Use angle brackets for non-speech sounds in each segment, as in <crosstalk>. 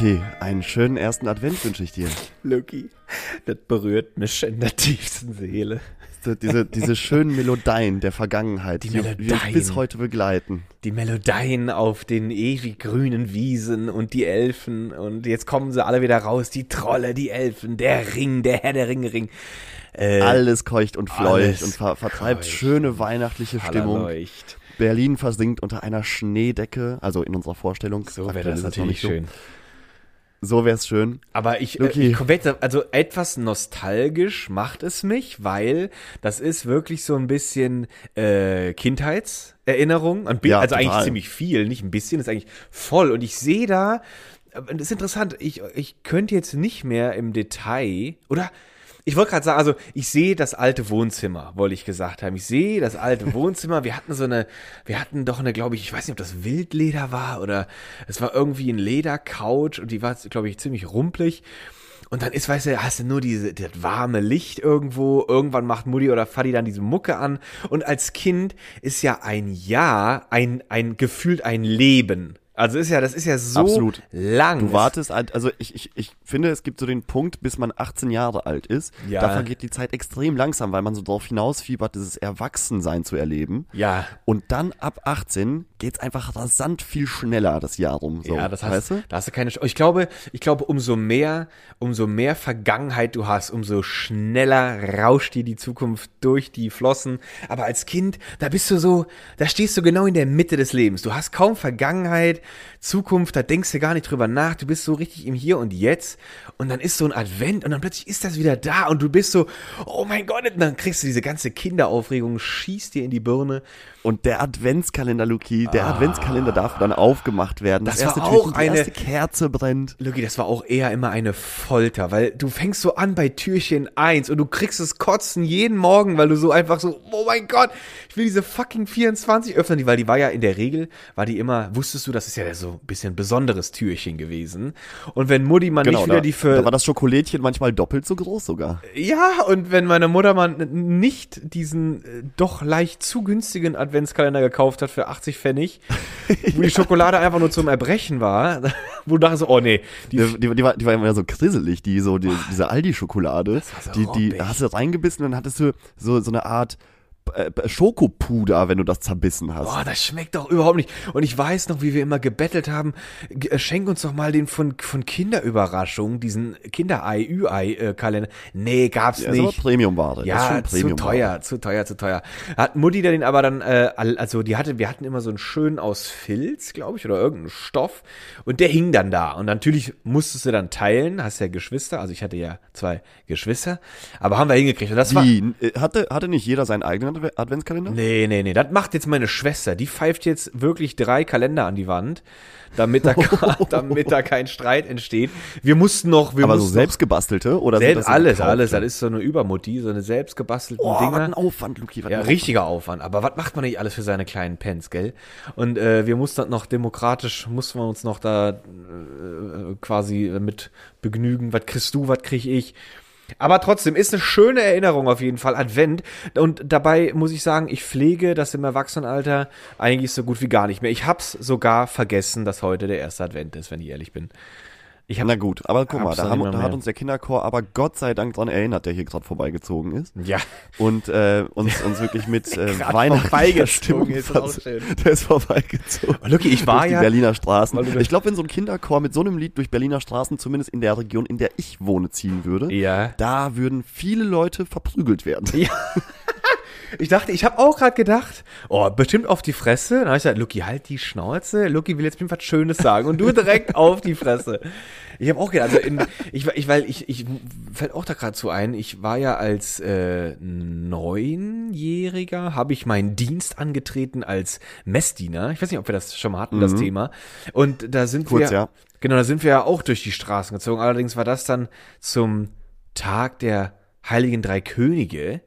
Luki, einen schönen ersten Advent wünsche ich dir. Lucky, das berührt mich in der tiefsten Seele. Diese, diese, schönen Melodien der Vergangenheit, die, die uns bis heute begleiten. Die Melodien auf den ewig grünen Wiesen und die Elfen und jetzt kommen sie alle wieder raus, die Trolle, die Elfen, der Ring, der Herr der Ringe Ring. Äh, Alles keucht und fleucht und ver vertreibt keucht. schöne weihnachtliche Stimmung. Berlin versinkt unter einer Schneedecke, also in unserer Vorstellung. So wäre das natürlich nicht schön. So, es schön. Aber ich, äh, Luki. ich komplett, also etwas nostalgisch macht es mich, weil das ist wirklich so ein bisschen äh, Kindheitserinnerung. Ein Ja, also eigentlich total. ziemlich viel, nicht ein bisschen, ist eigentlich voll. Und ich sehe da, äh, das ist interessant, ich, ich könnte jetzt nicht mehr im Detail, oder? Ich wollte gerade sagen, also ich sehe das alte Wohnzimmer, wollte ich gesagt haben. Ich sehe das alte Wohnzimmer. Wir hatten so eine, wir hatten doch eine, glaube ich, ich weiß nicht, ob das Wildleder war oder es war irgendwie ein Ledercouch und die war, glaube ich, ziemlich rumpelig. Und dann ist, weißt du, hast du nur diese, das warme Licht irgendwo. Irgendwann macht Mutti oder Fadi dann diese Mucke an. Und als Kind ist ja ein Jahr ein, ein gefühlt ein Leben. Also ist ja, das ist ja so Absolut. lang. Du wartest, halt- also ich, ich, ich finde, es gibt so den Punkt, bis man 18 Jahre alt ist. Ja. Da vergeht die Zeit extrem langsam, weil man so darauf hinausfiebert, dieses Erwachsensein zu erleben. Ja. Und dann ab 18 geht's einfach rasant viel schneller das Jahr rum. So, ja, das hast, weißt du? da hast du keine. Sch- Ich glaube, ich glaube, umso mehr, umso mehr Vergangenheit du hast, umso schneller rauscht dir die Zukunft durch die Flossen. Aber als Kind, da bist du so, da stehst du genau in der Mitte des Lebens. Du hast kaum Vergangenheit, Zukunft, da denkst du gar nicht drüber nach. Du bist so richtig im Hier und Jetzt. Und dann ist so ein Advent und dann plötzlich ist das wieder da und du bist so, oh mein Gott, und dann kriegst du diese ganze Kinderaufregung, schießt dir in die Birne. Und der Adventskalender, Luki, der Adventskalender darf dann aufgemacht werden. Das war erste auch Türchen, die eine- erste Kerze brennt. Lucky, das war auch eher immer eine Folter, weil du fängst so an bei Türchen 1 und du kriegst es kotzen jeden Morgen, weil du so einfach so, oh mein Gott, ich will diese fucking 24 öffnen, die, weil die war ja in der Regel, war die immer, wusstest du, das ist ja so ein bisschen besonderes Türchen gewesen. Und wenn Mutti mal nicht wieder Genau, da, die für, da war das Schokolädchen manchmal doppelt so groß sogar. ja, und wenn meine Mutter mal nicht diesen äh, doch leicht zu günstigen Adventskalender gekauft hat für 80 Pfennig, <laughs> wo die Schokolade einfach nur zum Erbrechen war, <laughs> wo du dachtest, oh nee, die Die, die, die, war, die war immer so krisselig, die so, die, diese Aldi-Schokolade. so Die, die hast du reingebissen und dann hattest du so, so eine Art Schokopuder, wenn du das zerbissen hast. Boah, das schmeckt doch überhaupt nicht. Und ich weiß noch, wie wir immer gebettelt haben, äh, schenk uns doch mal den von, von Kinderüberraschung, diesen Kinderei, Ü-Ei-Kalender. Nee, gab's Ja, nicht. Premium-Ware. Ja, schon zu Premium-Ware. teuer, zu teuer, zu teuer. Hat Mutti den aber dann, äh, also die hatte, wir hatten immer so einen schönen aus Filz, glaube ich, oder irgendeinen Stoff. Und der hing dann da. Und natürlich musstest du dann teilen, hast ja Geschwister, also ich hatte ja zwei Geschwister, aber haben wir hingekriegt. Und das war, Die, äh, hatte, hatte nicht jeder seinen eigenen Adve- Adventskalender? Nee, nee, nee. Das macht jetzt meine Schwester. Die pfeift jetzt wirklich drei Kalender an die Wand, damit da, <laughs> damit da kein Streit entsteht. Wir mussten noch, wir Aber so mussten selbst gebastelte oder selbst so alles, alles. Das ist so eine Übermutti, so eine selbst gebastelten Oh, was Dinger. ein Aufwand, Luki. Was Ja, ein richtiger Aufwand. Aber was macht man nicht alles für seine kleinen Pens, gell? Und äh, wir mussten noch demokratisch, mussten wir uns noch da äh, quasi mit begnügen. Was kriegst du, was krieg ich? Aber trotzdem ist eine schöne Erinnerung auf jeden Fall, Advent. Und dabei muss ich sagen, ich pflege das im Erwachsenenalter eigentlich so gut wie gar nicht mehr. Ich hab's sogar vergessen, dass heute der erste Advent ist, wenn ich ehrlich bin. Ich hab, Na gut, aber guck mal, da, haben, da hat uns der Kinderchor aber Gott sei Dank dran erinnert, der hier gerade vorbeigezogen ist. ja, Und äh, uns, uns wirklich mit <laughs> äh, Grad weihnachtlicher vorbeigezogen <laughs> Stimmung ist, auch schön. <laughs> Der ist vorbeigezogen. Lucky, ich war durch die ja- Berliner Straßen. Ich glaube, wenn so ein Kinderchor mit so einem Lied durch Berliner Straßen, zumindest in der Region, in der ich wohne, ziehen würde, Ja. da würden viele Leute verprügelt werden. Ja. Ich dachte, ich habe auch gerade gedacht, oh, bestimmt auf die Fresse. Dann habe ich gesagt, Lucky, halt die Schnauze. Lucky will jetzt mir was Schönes sagen. Und du direkt <laughs> auf die Fresse. Ich habe auch gedacht, also in, ich, ich, weil ich, ich fällt auch da gerade so ein, ich war ja als äh, Neunjähriger, habe ich meinen Dienst angetreten als Messdiener. Ich weiß nicht, ob wir das schon mal hatten, das Thema. Und da sind Kurz, wir, ja. genau, da sind wir ja auch durch die Straßen gezogen. Allerdings war das dann zum Tag der Heiligen Drei Könige.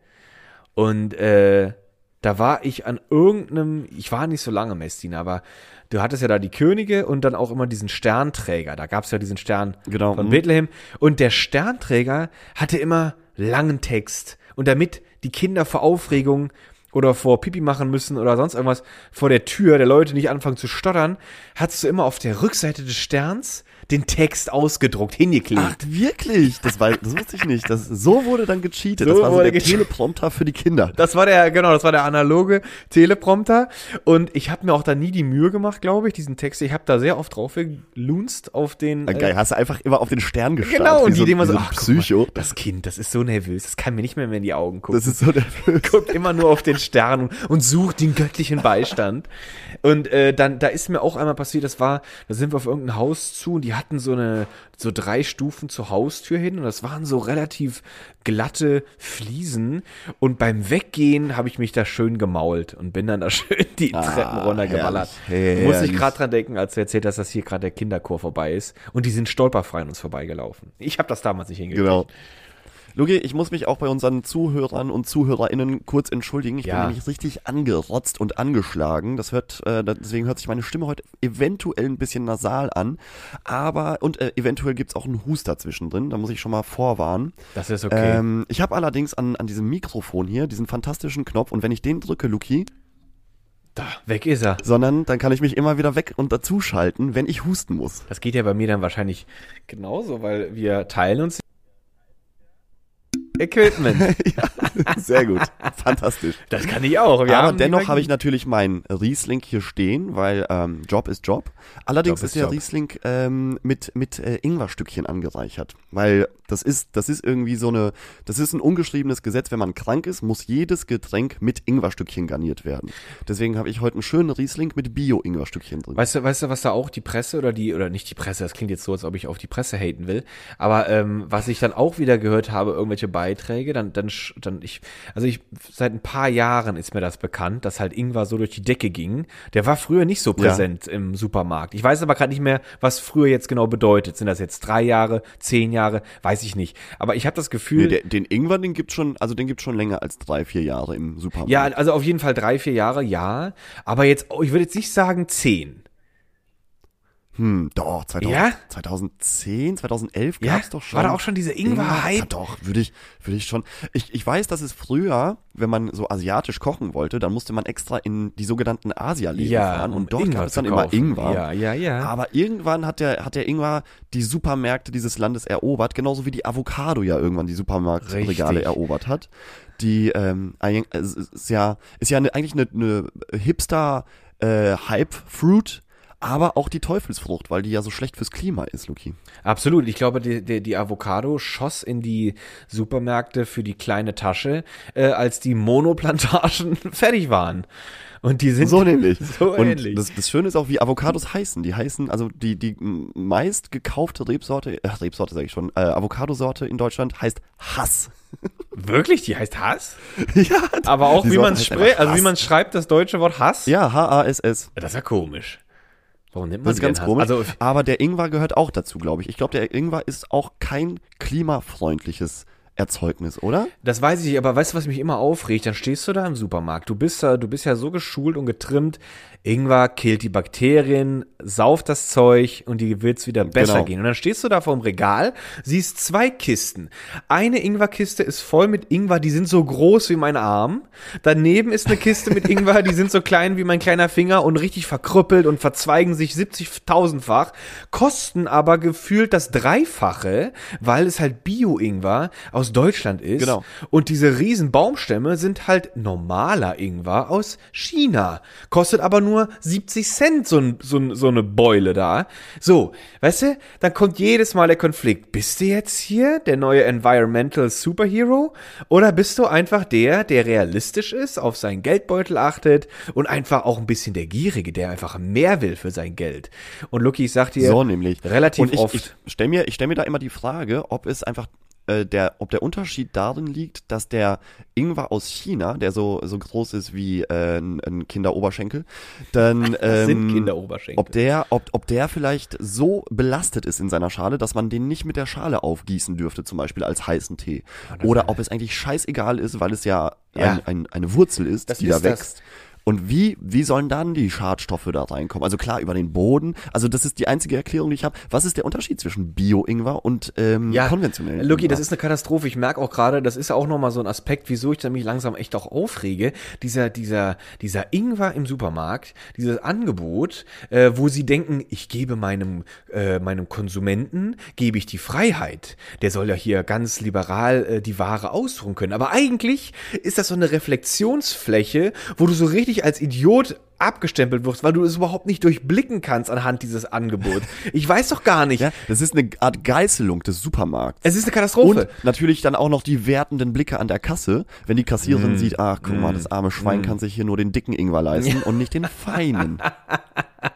Und äh, da war ich an irgendeinem, ich war nicht so lange Messdiener, aber du hattest ja da die Könige und dann auch immer diesen Sternträger. Da gab es ja diesen Stern Genau, von mhm. Bethlehem. Und der Sternträger hatte immer langen Text. Und damit die Kinder vor Aufregung oder vor Pipi machen müssen oder sonst irgendwas vor der Tür der Leute nicht anfangen zu stottern, hattest du immer auf der Rückseite des Sterns den Text ausgedruckt, hingeklebt. Ach, wirklich? Das, war, das wusste ich nicht. Das, so wurde dann gecheatet. So das war so der. Teleprompter für die Kinder. Das war der, genau, das war der analoge Teleprompter. Und ich habe mir auch da nie die Mühe gemacht, glaube ich, diesen Text. Ich habe da sehr oft drauf gelunzt auf den. Ah, Geil, hast du einfach immer auf den Stern gestarrt. Genau, und die so, wie so, ach, guck mal, Psycho. das Kind, das ist so nervös, das kann mir nicht mehr, mehr in die Augen gucken. Das ist so der guckt immer nur auf den Stern und, und sucht den göttlichen Beistand. Und äh, dann, da ist mir auch einmal passiert, das war, da sind wir auf irgendein Haus zu und die hatten so eine, so drei Stufen zur Haustür hin und das waren so relativ glatte Fliesen. Und beim Weggehen habe ich mich da schön gemault und bin dann da <laughs> schön die Ah, Treppen runtergeballert. herrlich, Muss ich herrlich. gerade dran denken, als du erzählt hast, dass hier gerade der Kinderchor vorbei ist. Und die sind stolperfrei an uns vorbeigelaufen. Ich habe das damals nicht hingekriegt. Genau. Lugi, ich muss mich auch bei unseren Zuhörern und ZuhörerInnen kurz entschuldigen. Ich Ja. bin nämlich richtig angerotzt und angeschlagen. Das hört, äh, deswegen hört sich meine Stimme heute eventuell ein bisschen nasal an. Aber, und äh, eventuell gibt's auch einen Huster zwischendrin. Da muss ich schon mal vorwarnen. Das ist okay. Ähm, ich habe allerdings an, an diesem Mikrofon hier diesen fantastischen Knopf und wenn ich den drücke, Luki, da, weg ist er. sondern dann kann ich mich immer wieder weg und dazuschalten, wenn ich husten muss. Das geht ja bei mir dann wahrscheinlich genauso, weil wir teilen uns Equipment. <laughs> Sehr gut. Fantastisch. Das kann ich auch. Wir Aber dennoch habe ich natürlich meinen Riesling hier stehen, weil ähm, Job ist Job. Allerdings Job ist ist der Job. Riesling ähm, mit mit äh, Ingwerstückchen angereichert, weil das ist das ist irgendwie so eine das ist ein ungeschriebenes Gesetz, wenn man krank ist, muss jedes Getränk mit Ingwerstückchen garniert werden. Deswegen habe ich heute einen schönen Riesling mit Bio Ingwerstückchen drin. Weißt du, weißt du, was da auch die Presse oder die, oder nicht die Presse, das klingt jetzt so, als ob ich auf die Presse haten will, aber ähm, was ich dann auch wieder gehört habe, irgendwelche Beiträge, dann, dann, dann ich, also ich, seit ein paar Jahren ist mir das bekannt, dass halt Ingwer so durch die Decke ging. Der war früher nicht so präsent im Supermarkt. Ich weiß aber gerade nicht mehr, was früher jetzt genau bedeutet. Sind das jetzt drei Jahre, zehn Jahre, weiß ich nicht. Aber ich habe das Gefühl, Nee, der, den Ingwer, den gibt's schon, also den gibt's schon länger als drei, vier Jahre im Supermarkt. Ja, also auf jeden Fall drei, vier Jahre, ja. Aber jetzt, oh, ich würde jetzt nicht sagen zehn. Hm, doch, 2000, Ja? 2010, 2011 Ja? gab's doch schon. War da auch schon diese Ingwer-Hype? Ja, doch, würde ich, würde ich schon. Ich, ich weiß, dass es früher, wenn man so asiatisch kochen wollte, dann musste man extra in die sogenannten Asialäden Ja, fahren und dort Ingwer gab es dann immer kaufen. Ingwer. Ja, ja, ja. Aber irgendwann hat der, hat der Ingwer die Supermärkte dieses Landes erobert, genauso wie die Avocado ja irgendwann die Supermarktregale erobert hat. Die, ähm, es ist ja, ist ja eine, eigentlich eine, eine Hipster äh, aber auch die Teufelsfrucht, weil die ja so schlecht fürs Klima ist, Luki. Absolut. Ich glaube, die, die, die Avocado schoss in die Supermärkte für die kleine Tasche, äh, als die Monoplantagen <laughs> fertig waren. Und die sind So nämlich. <laughs> So und ähnlich. Das, das Schöne ist auch, wie Avocados heißen. Die heißen, also die, die meist gekaufte Rebsorte, äh, Rebsorte sage ich schon, äh, Avocadosorte in Deutschland heißt Hass. <laughs> wirklich, die heißt Hass. ja, Aber auch wie man einfach also wie man schreibt das deutsche Wort Hass. Ja, H-A-S-S. Das ist ja komisch. Warum nennt man Das ist ganz komisch. Also aber der Ingwer gehört auch dazu, glaube ich. Ich glaube, der Ingwer ist auch kein klimafreundliches Erzeugnis, oder? Das weiß ich aber weißt du, was mich immer aufregt? Dann stehst du da im Supermarkt. Du bist da, du bist ja so geschult und getrimmt. Ingwer killt die Bakterien, sauft das Zeug und die wird's wieder besser Genau. gehen. Und dann stehst du da vorm Regal, siehst zwei Kisten. Eine Ingwerkiste ist voll mit Ingwer, die sind so groß wie mein Arm. Daneben ist eine Kiste mit Ingwer, die sind so klein wie mein kleiner Finger und richtig verkrüppelt und verzweigen sich 70.000-fach, kosten aber gefühlt das Dreifache, weil es halt Bio-Ingwer aus aus Deutschland ist. Genau. Und diese riesen Baumstämme sind halt normaler Ingwer aus China. Kostet aber nur 70 Cent so, ein, so, ein, so eine Beule da. So, weißt du, dann kommt jedes Mal der Konflikt. Bist du jetzt hier der neue Environmental Superhero? Oder bist du einfach der, der realistisch ist, auf seinen Geldbeutel achtet und einfach auch ein bisschen der Gierige, der einfach mehr will für sein Geld? Und Lucky, ich sag dir, So nämlich. relativ und ich, oft. Ich stelle mir, ich stell mir da immer die Frage, ob es einfach äh, der, ob der Unterschied darin liegt, dass der Ingwer aus China, der so so groß ist wie äh, ein, ein Kinderoberschenkel, dann Das sind ähm, Kinderoberschenkel. ob der, ob, ob der vielleicht so belastet ist in seiner Schale, dass man den nicht mit der Schale aufgießen dürfte, zum Beispiel als heißen Tee. Oder ob es eigentlich scheißegal ist, weil es ja, Ja. Ein, ein, eine Wurzel ist, Das die ist da das. Und wie, wie sollen dann die Schadstoffe da reinkommen? Also klar, über den Boden. Also das ist die einzige Erklärung, die ich habe. Was ist der Unterschied zwischen Bio-Ingwer und ähm, konventionellen Lucky, das ist eine Katastrophe. Ich merke auch gerade, das ist auch nochmal so ein Aspekt, wieso ich mich langsam echt auch aufrege. Dieser, dieser, dieser Ingwer im Supermarkt, dieses Angebot, äh, wo sie denken, ich gebe meinem, äh, meinem Konsumenten, gebe ich die Freiheit. Der soll ja hier ganz liberal äh, die Ware aussuchen können. Aber eigentlich ist das so eine Reflexionsfläche, wo du so richtig als Idiot abgestempelt wirst, weil du es überhaupt nicht durchblicken kannst anhand dieses Angebots. <laughs> Ich weiß doch gar nicht. ja, das ist eine Art Geißelung des Supermarkts. Es ist eine Katastrophe. Und natürlich dann auch noch die wertenden Blicke an der Kasse, wenn die Kassiererin Mm. sieht, ach guck mal, das arme Schwein kann sich hier nur den dicken Ingwer leisten und nicht den feinen. <laughs>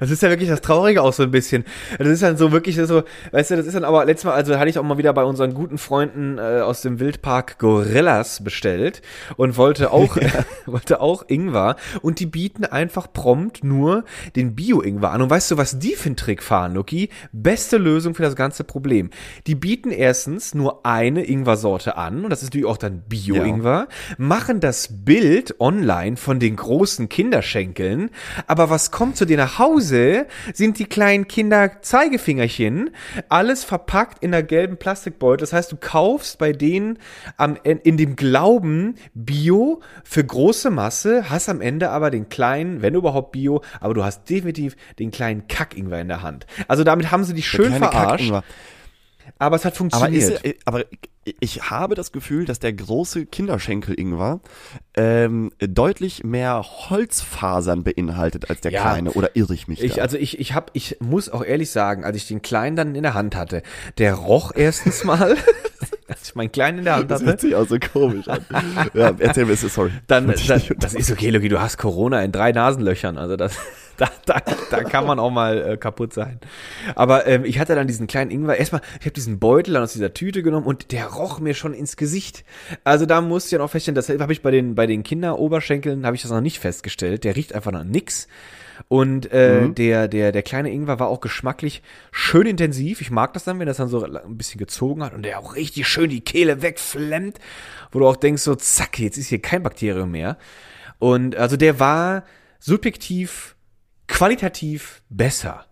Das ist ja wirklich das Traurige auch so ein bisschen. Das ist dann so wirklich so, weißt du, das ist dann aber letztes Mal, also hatte ich auch mal wieder bei unseren guten Freunden äh, aus dem Wildpark Gorillas bestellt und wollte <laughs> auch, <laughs> wollte auch Ingwer und die bieten einfach prompt nur den Bio-Ingwer an. Und weißt du, was die für einen Trick fahren, Luki? Beste Lösung für das ganze Problem. Die bieten erstens nur eine Ingwer-Sorte an und das ist natürlich auch dann Bio-Ingwer, machen das Bild online von den großen Kinderschenkeln, aber was kommt zu dir nach Hause, sind die kleinen Kinder-Zeigefingerchen, alles verpackt in einer gelben Plastikbeutel. Das heißt, du kaufst bei denen am, in, dem Glauben Bio für große Masse, hast am Ende aber den kleinen, wenn überhaupt Bio, aber du hast definitiv den kleinen Kack-Ingwer in der Hand. Also damit haben sie dich schön verarscht. Aber es hat Aber, funktioniert. ist, äh, aber ich habe das Gefühl, dass der große Kinderschenkel-Ingwer ähm, deutlich mehr Holzfasern beinhaltet als der Ja. kleine. Oder irre ich mich Ich, da? also ich, ich hab, ich muss auch ehrlich sagen, als ich den Kleinen dann in der Hand hatte, der roch erstens mal, <laughs> als ich meinen Kleinen in der Hand das hatte, hört sich auch so komisch an. ja, erzähl mir, sorry. dann, dann das ist okay, Logi, du hast Corona in drei Nasenlöchern, also das, <laughs> da, da, da kann man auch mal äh, kaputt sein. Aber ähm, ich hatte dann diesen kleinen Ingwer, erstmal, ich habe diesen Beutel dann aus dieser Tüte genommen und der roch mir schon ins Gesicht. Also da musste ich dann auch feststellen, das habe ich bei den, bei den Kinderoberschenkeln, habe ich das noch nicht festgestellt, der riecht einfach nach nix. Und äh, Mhm. der, der, der kleine Ingwer war auch geschmacklich schön intensiv. Ich mag das dann, wenn das dann so ein bisschen gezogen hat und der auch richtig schön die Kehle wegflemmt, wo du auch denkst, so zack, jetzt ist hier kein Bakterium mehr. Und also der war subjektiv, qualitativ besser.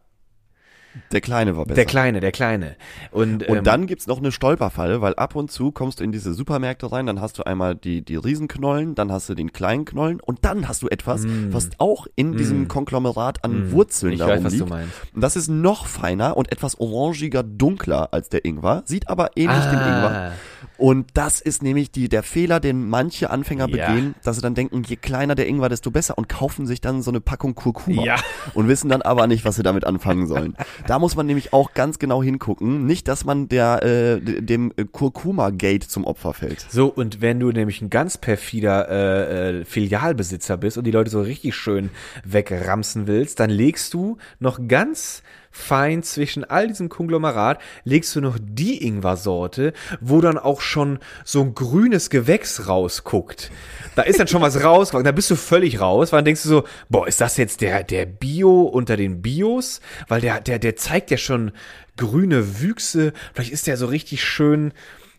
Der kleine war besser. Der Kleine, der Kleine. Und, Und ähm, dann gibt's noch eine Stolperfalle, weil ab und zu kommst du in diese Supermärkte rein, dann hast du einmal die, die Riesenknollen, dann hast du den kleinen Knollen und dann hast du etwas, was auch in diesem Konglomerat an Wurzeln Mm. Ich darum weiß, was du liegt. meinst. Und das ist noch feiner und etwas orangiger, dunkler als der Ingwer, sieht aber ähnlich dem Ah. Ingwer. Und das ist nämlich die, der Fehler, den manche Anfänger Ja. begehen, dass sie dann denken, je kleiner der Ingwer, desto besser und kaufen sich dann so eine Packung Kurkuma Ja. und wissen dann aber nicht, was sie damit anfangen sollen. Da muss man nämlich auch ganz genau hingucken, nicht, dass man der äh, dem äh, Kurkuma-Gate zum Opfer fällt. So, und wenn du nämlich ein ganz perfider äh, äh, Filialbesitzer bist und die Leute so richtig schön wegramsen willst, dann legst du noch ganz fein zwischen all diesem Konglomerat, legst du noch die Ingwer-Sorte, wo dann auch schon so ein grünes Gewächs rausguckt. Da ist dann schon was <laughs> rausgewachsen, da bist du völlig raus, weil dann denkst du so, boah, ist das jetzt der, der Bio unter den Bios? Weil der, der, der zeigt ja schon grüne Wüchse, vielleicht ist der so richtig schön,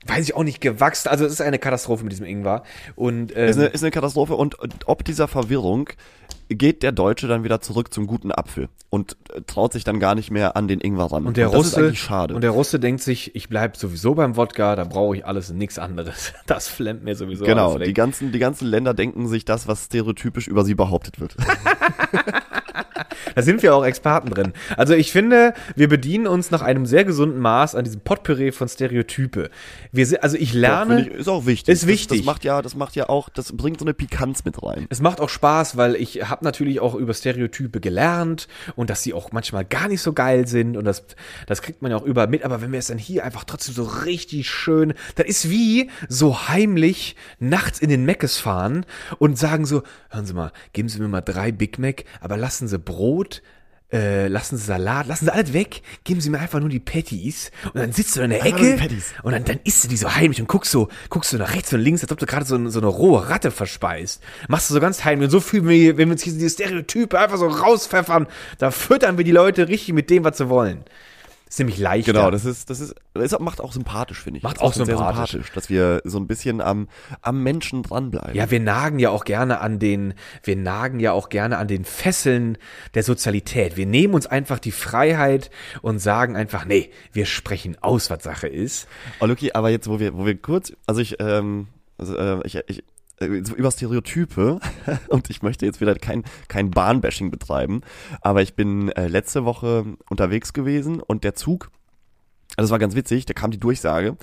weiß ich auch nicht, gewachsen. Also es ist eine Katastrophe mit diesem Ingwer. Und ähm, Ist eine, ist eine Katastrophe und, und ob dieser Verwirrung geht der Deutsche dann wieder zurück zum guten Apfel und äh, traut sich dann gar nicht mehr an den Ingwer ran. und der ist Russe und der Russe denkt sich, ich bleib sowieso beim Wodka, da brauche ich alles und nichts anderes. <laughs> Das flemmt mir sowieso genau, die ganzen, die ganzen Länder denken sich das, was stereotypisch über sie behauptet wird. <laughs> <laughs> <laughs> Da sind wir auch Experten drin. Also ich finde, wir bedienen uns nach einem sehr gesunden Maß an diesem Potpourri von Stereotype. Wir sind, also ich lerne. Finde ich, ist auch wichtig. Ist wichtig. Das, das macht ja, das macht ja auch, das bringt so eine Pikanz mit rein. Es macht auch Spaß, weil ich habe natürlich auch über Stereotype gelernt und dass sie auch manchmal gar nicht so geil sind und das, das kriegt man ja auch überall mit. Aber wenn wir es dann hier einfach trotzdem so richtig schön, das ist wie so heimlich nachts in den Meckes fahren und sagen so, hören Sie mal, geben Sie mir mal drei Big Mac, aber lassen Sie Brot, äh, lassen Sie Salat, lassen Sie alles weg, geben Sie mir einfach nur die Patties und dann sitzt du in der Einfach Ecke und dann, dann isst du die so heimlich und guckst so, guckst du nach rechts und links, als ob du gerade so, so eine rohe Ratte verspeist. Machst du so ganz heimlich und so fühlen wir, wenn wir uns hier diese Stereotype einfach so rauspfeffern, da füttern wir die Leute richtig mit dem, was sie wollen. Ist nämlich leichter. Genau, das ist, das ist, das macht auch sympathisch, finde ich. Macht Das auch sehr sympathisch. dass wir so ein bisschen am, am Menschen dranbleiben. Ja, wir nagen ja auch gerne an den, wir nagen ja auch gerne an den Fesseln der Sozialität. Wir nehmen uns einfach die Freiheit und sagen einfach, nee, wir sprechen aus, was Sache ist. Oh, Luki, aber jetzt, wo wir, wo wir kurz, also ich, ähm, also, äh, ich, ich, über Stereotype <laughs> und ich möchte jetzt wieder kein, kein Bahnbashing betreiben, aber ich bin äh, letzte Woche unterwegs gewesen und der Zug, also es war ganz witzig, da kam die Durchsage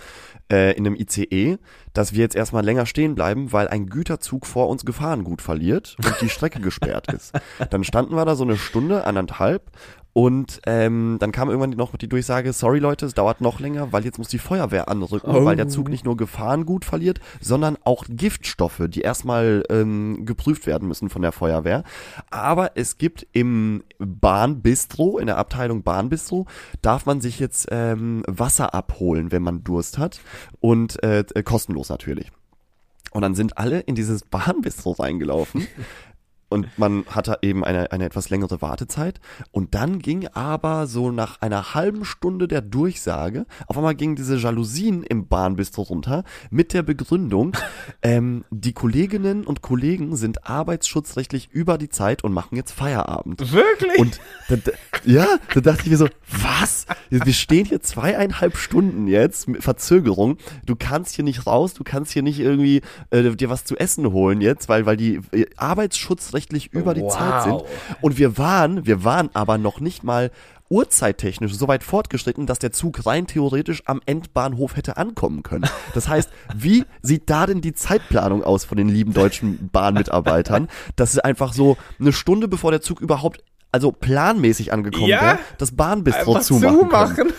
äh, in einem ICE, dass wir jetzt erstmal länger stehen bleiben, weil ein Güterzug vor uns Gefahrengut verliert und die Strecke <laughs> gesperrt ist. Dann standen wir da so eine Stunde, anderthalb und ähm, dann kam irgendwann noch die Durchsage, sorry Leute, es dauert noch länger, weil jetzt muss die Feuerwehr anrücken, Oh. weil der Zug nicht nur Gefahrengut verliert, sondern auch Giftstoffe, die erstmal ähm, geprüft werden müssen von der Feuerwehr. Aber es gibt im Bahnbistro, in der Abteilung Bahnbistro, darf man sich jetzt ähm, Wasser abholen, wenn man Durst hat und äh, äh, kostenlos natürlich. Und dann sind alle in dieses Bahnbistro reingelaufen. Und man hatte eben eine, eine etwas längere Wartezeit. Und dann ging aber so nach einer halben Stunde der Durchsage, auf einmal gingen diese Jalousien im Bahnbistro runter mit der Begründung, <laughs> ähm, die Kolleginnen und Kollegen sind arbeitsschutzrechtlich über die Zeit und machen jetzt Feierabend. Wirklich? Und da, da, ja, da dachte ich mir so, was? Wir stehen hier zweieinhalb Stunden jetzt mit Verzögerung. Du kannst hier nicht raus, du kannst hier nicht irgendwie äh, dir was zu essen holen jetzt, weil weil die äh, arbeitsschutzrechtlich über die Wow. Zeit sind. Und wir waren, wir waren aber noch nicht mal uhrzeittechnisch so weit fortgeschritten, dass der Zug rein theoretisch am Endbahnhof hätte ankommen können. Das heißt, wie sieht da denn die Zeitplanung aus von den lieben deutschen Bahnmitarbeitern, dass sie einfach so eine Stunde bevor der Zug überhaupt also planmäßig angekommen Ja. wäre, das Bahnbistro zumachen, zumachen.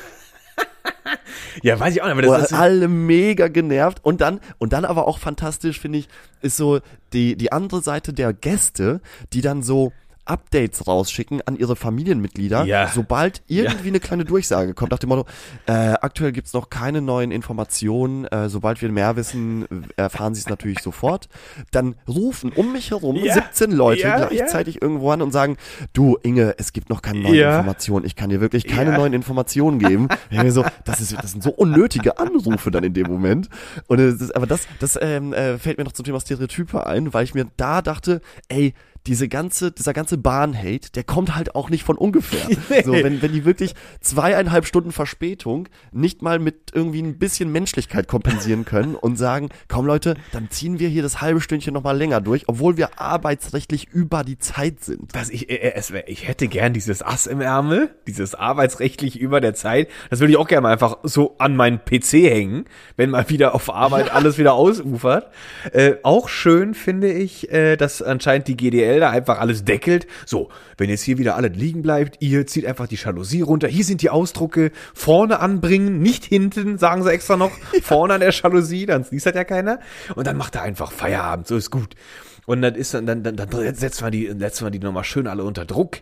Ja, weiß ich auch nicht, aber das, Boah, ist, alle mega genervt. Und dann und dann aber auch fantastisch finde ich ist so die die andere Seite der Gäste, die dann so Updates rausschicken an ihre Familienmitglieder, Ja. sobald irgendwie eine kleine Durchsage kommt, nach dem Motto, äh, aktuell gibt's noch keine neuen Informationen, äh, sobald wir mehr wissen, erfahren sie es natürlich sofort. Dann rufen um mich herum Ja. 17 Leute Ja, gleichzeitig irgendwo an und sagen, du Inge, es gibt noch keine neuen Ja. Informationen, ich kann dir wirklich keine Ja. neuen Informationen geben. <laughs> So, das, ist, das sind so unnötige Anrufe dann in dem Moment. Und ist, aber das, das ähm, äh, fällt mir noch zum Thema Stereotype ein, weil ich mir da dachte, ey, diese ganze, dieser ganze Bahn-Hate, der kommt halt auch nicht von ungefähr. <laughs> Nee. So, wenn, wenn die wirklich zweieinhalb Stunden Verspätung nicht mal mit irgendwie ein bisschen Menschlichkeit kompensieren <laughs> können und sagen, komm Leute, dann ziehen wir hier das halbe Stündchen nochmal länger durch, obwohl wir arbeitsrechtlich über die Zeit sind. was ich, äh, es wär, ich hätte gern dieses Ass im Ärmel, dieses arbeitsrechtlich über der Zeit. Das würde ich auch gerne mal einfach so an meinen PC hängen, wenn mal wieder auf Arbeit <laughs> alles wieder ausufert. Äh, auch schön finde ich, äh, dass anscheinend die GDL da einfach alles deckelt. So, wenn jetzt hier wieder alles liegen bleibt, ihr zieht einfach die Jalousie runter. Hier sind die Ausdrucke. Vorne anbringen, nicht hinten, sagen sie extra noch. <laughs> Vorne an der Jalousie, dann liest das ja keiner. Und dann macht er einfach Feierabend, so ist gut. Und dann ist dann, dann, dann, dann setzt man die, setzt man die nochmal schön alle unter Druck.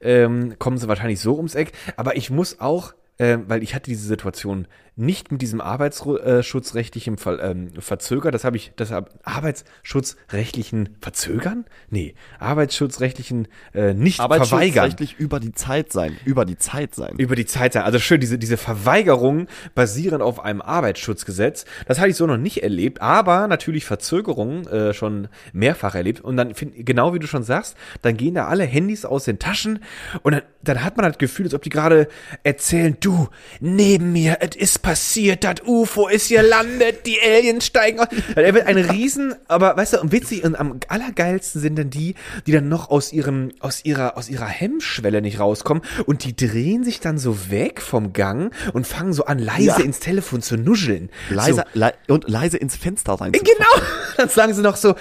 Ähm, kommen sie wahrscheinlich so ums Eck. Aber ich muss auch, ähm, weil ich hatte diese Situation nicht mit diesem arbeitsschutzrechtlichen Ver, ähm, Verzöger, das habe ich, das arbeitsschutzrechtlichen Verzögern? Nee, arbeitsschutzrechtlichen äh, nicht verweigern. Arbeitsschutzrechtlich über die Zeit sein, über die Zeit sein. Über die Zeit sein. Also schön, diese, diese Verweigerung basierend auf einem Arbeitsschutzgesetz, das hatte ich so noch nicht erlebt, aber natürlich Verzögerungen äh, schon mehrfach erlebt. Und dann, find, genau wie du schon sagst, dann gehen da alle Handys aus den Taschen und dann, dann hat man das Gefühl, als ob die gerade erzählen, du, neben mir, es ist passiert, das UFO ist hier landet, die Aliens steigen aus. Er wird ein Riesen, aber weißt du, und witzig und am allergeilsten sind dann die, die dann noch aus ihrem, aus ihrer, aus ihrer Hemmschwelle nicht rauskommen und die drehen sich dann so weg vom Gang und fangen so an, leise Ja. ins Telefon zu nuscheln. Leise, le und leise ins Fenster rein. Genau. <laughs> Dann sagen sie noch so,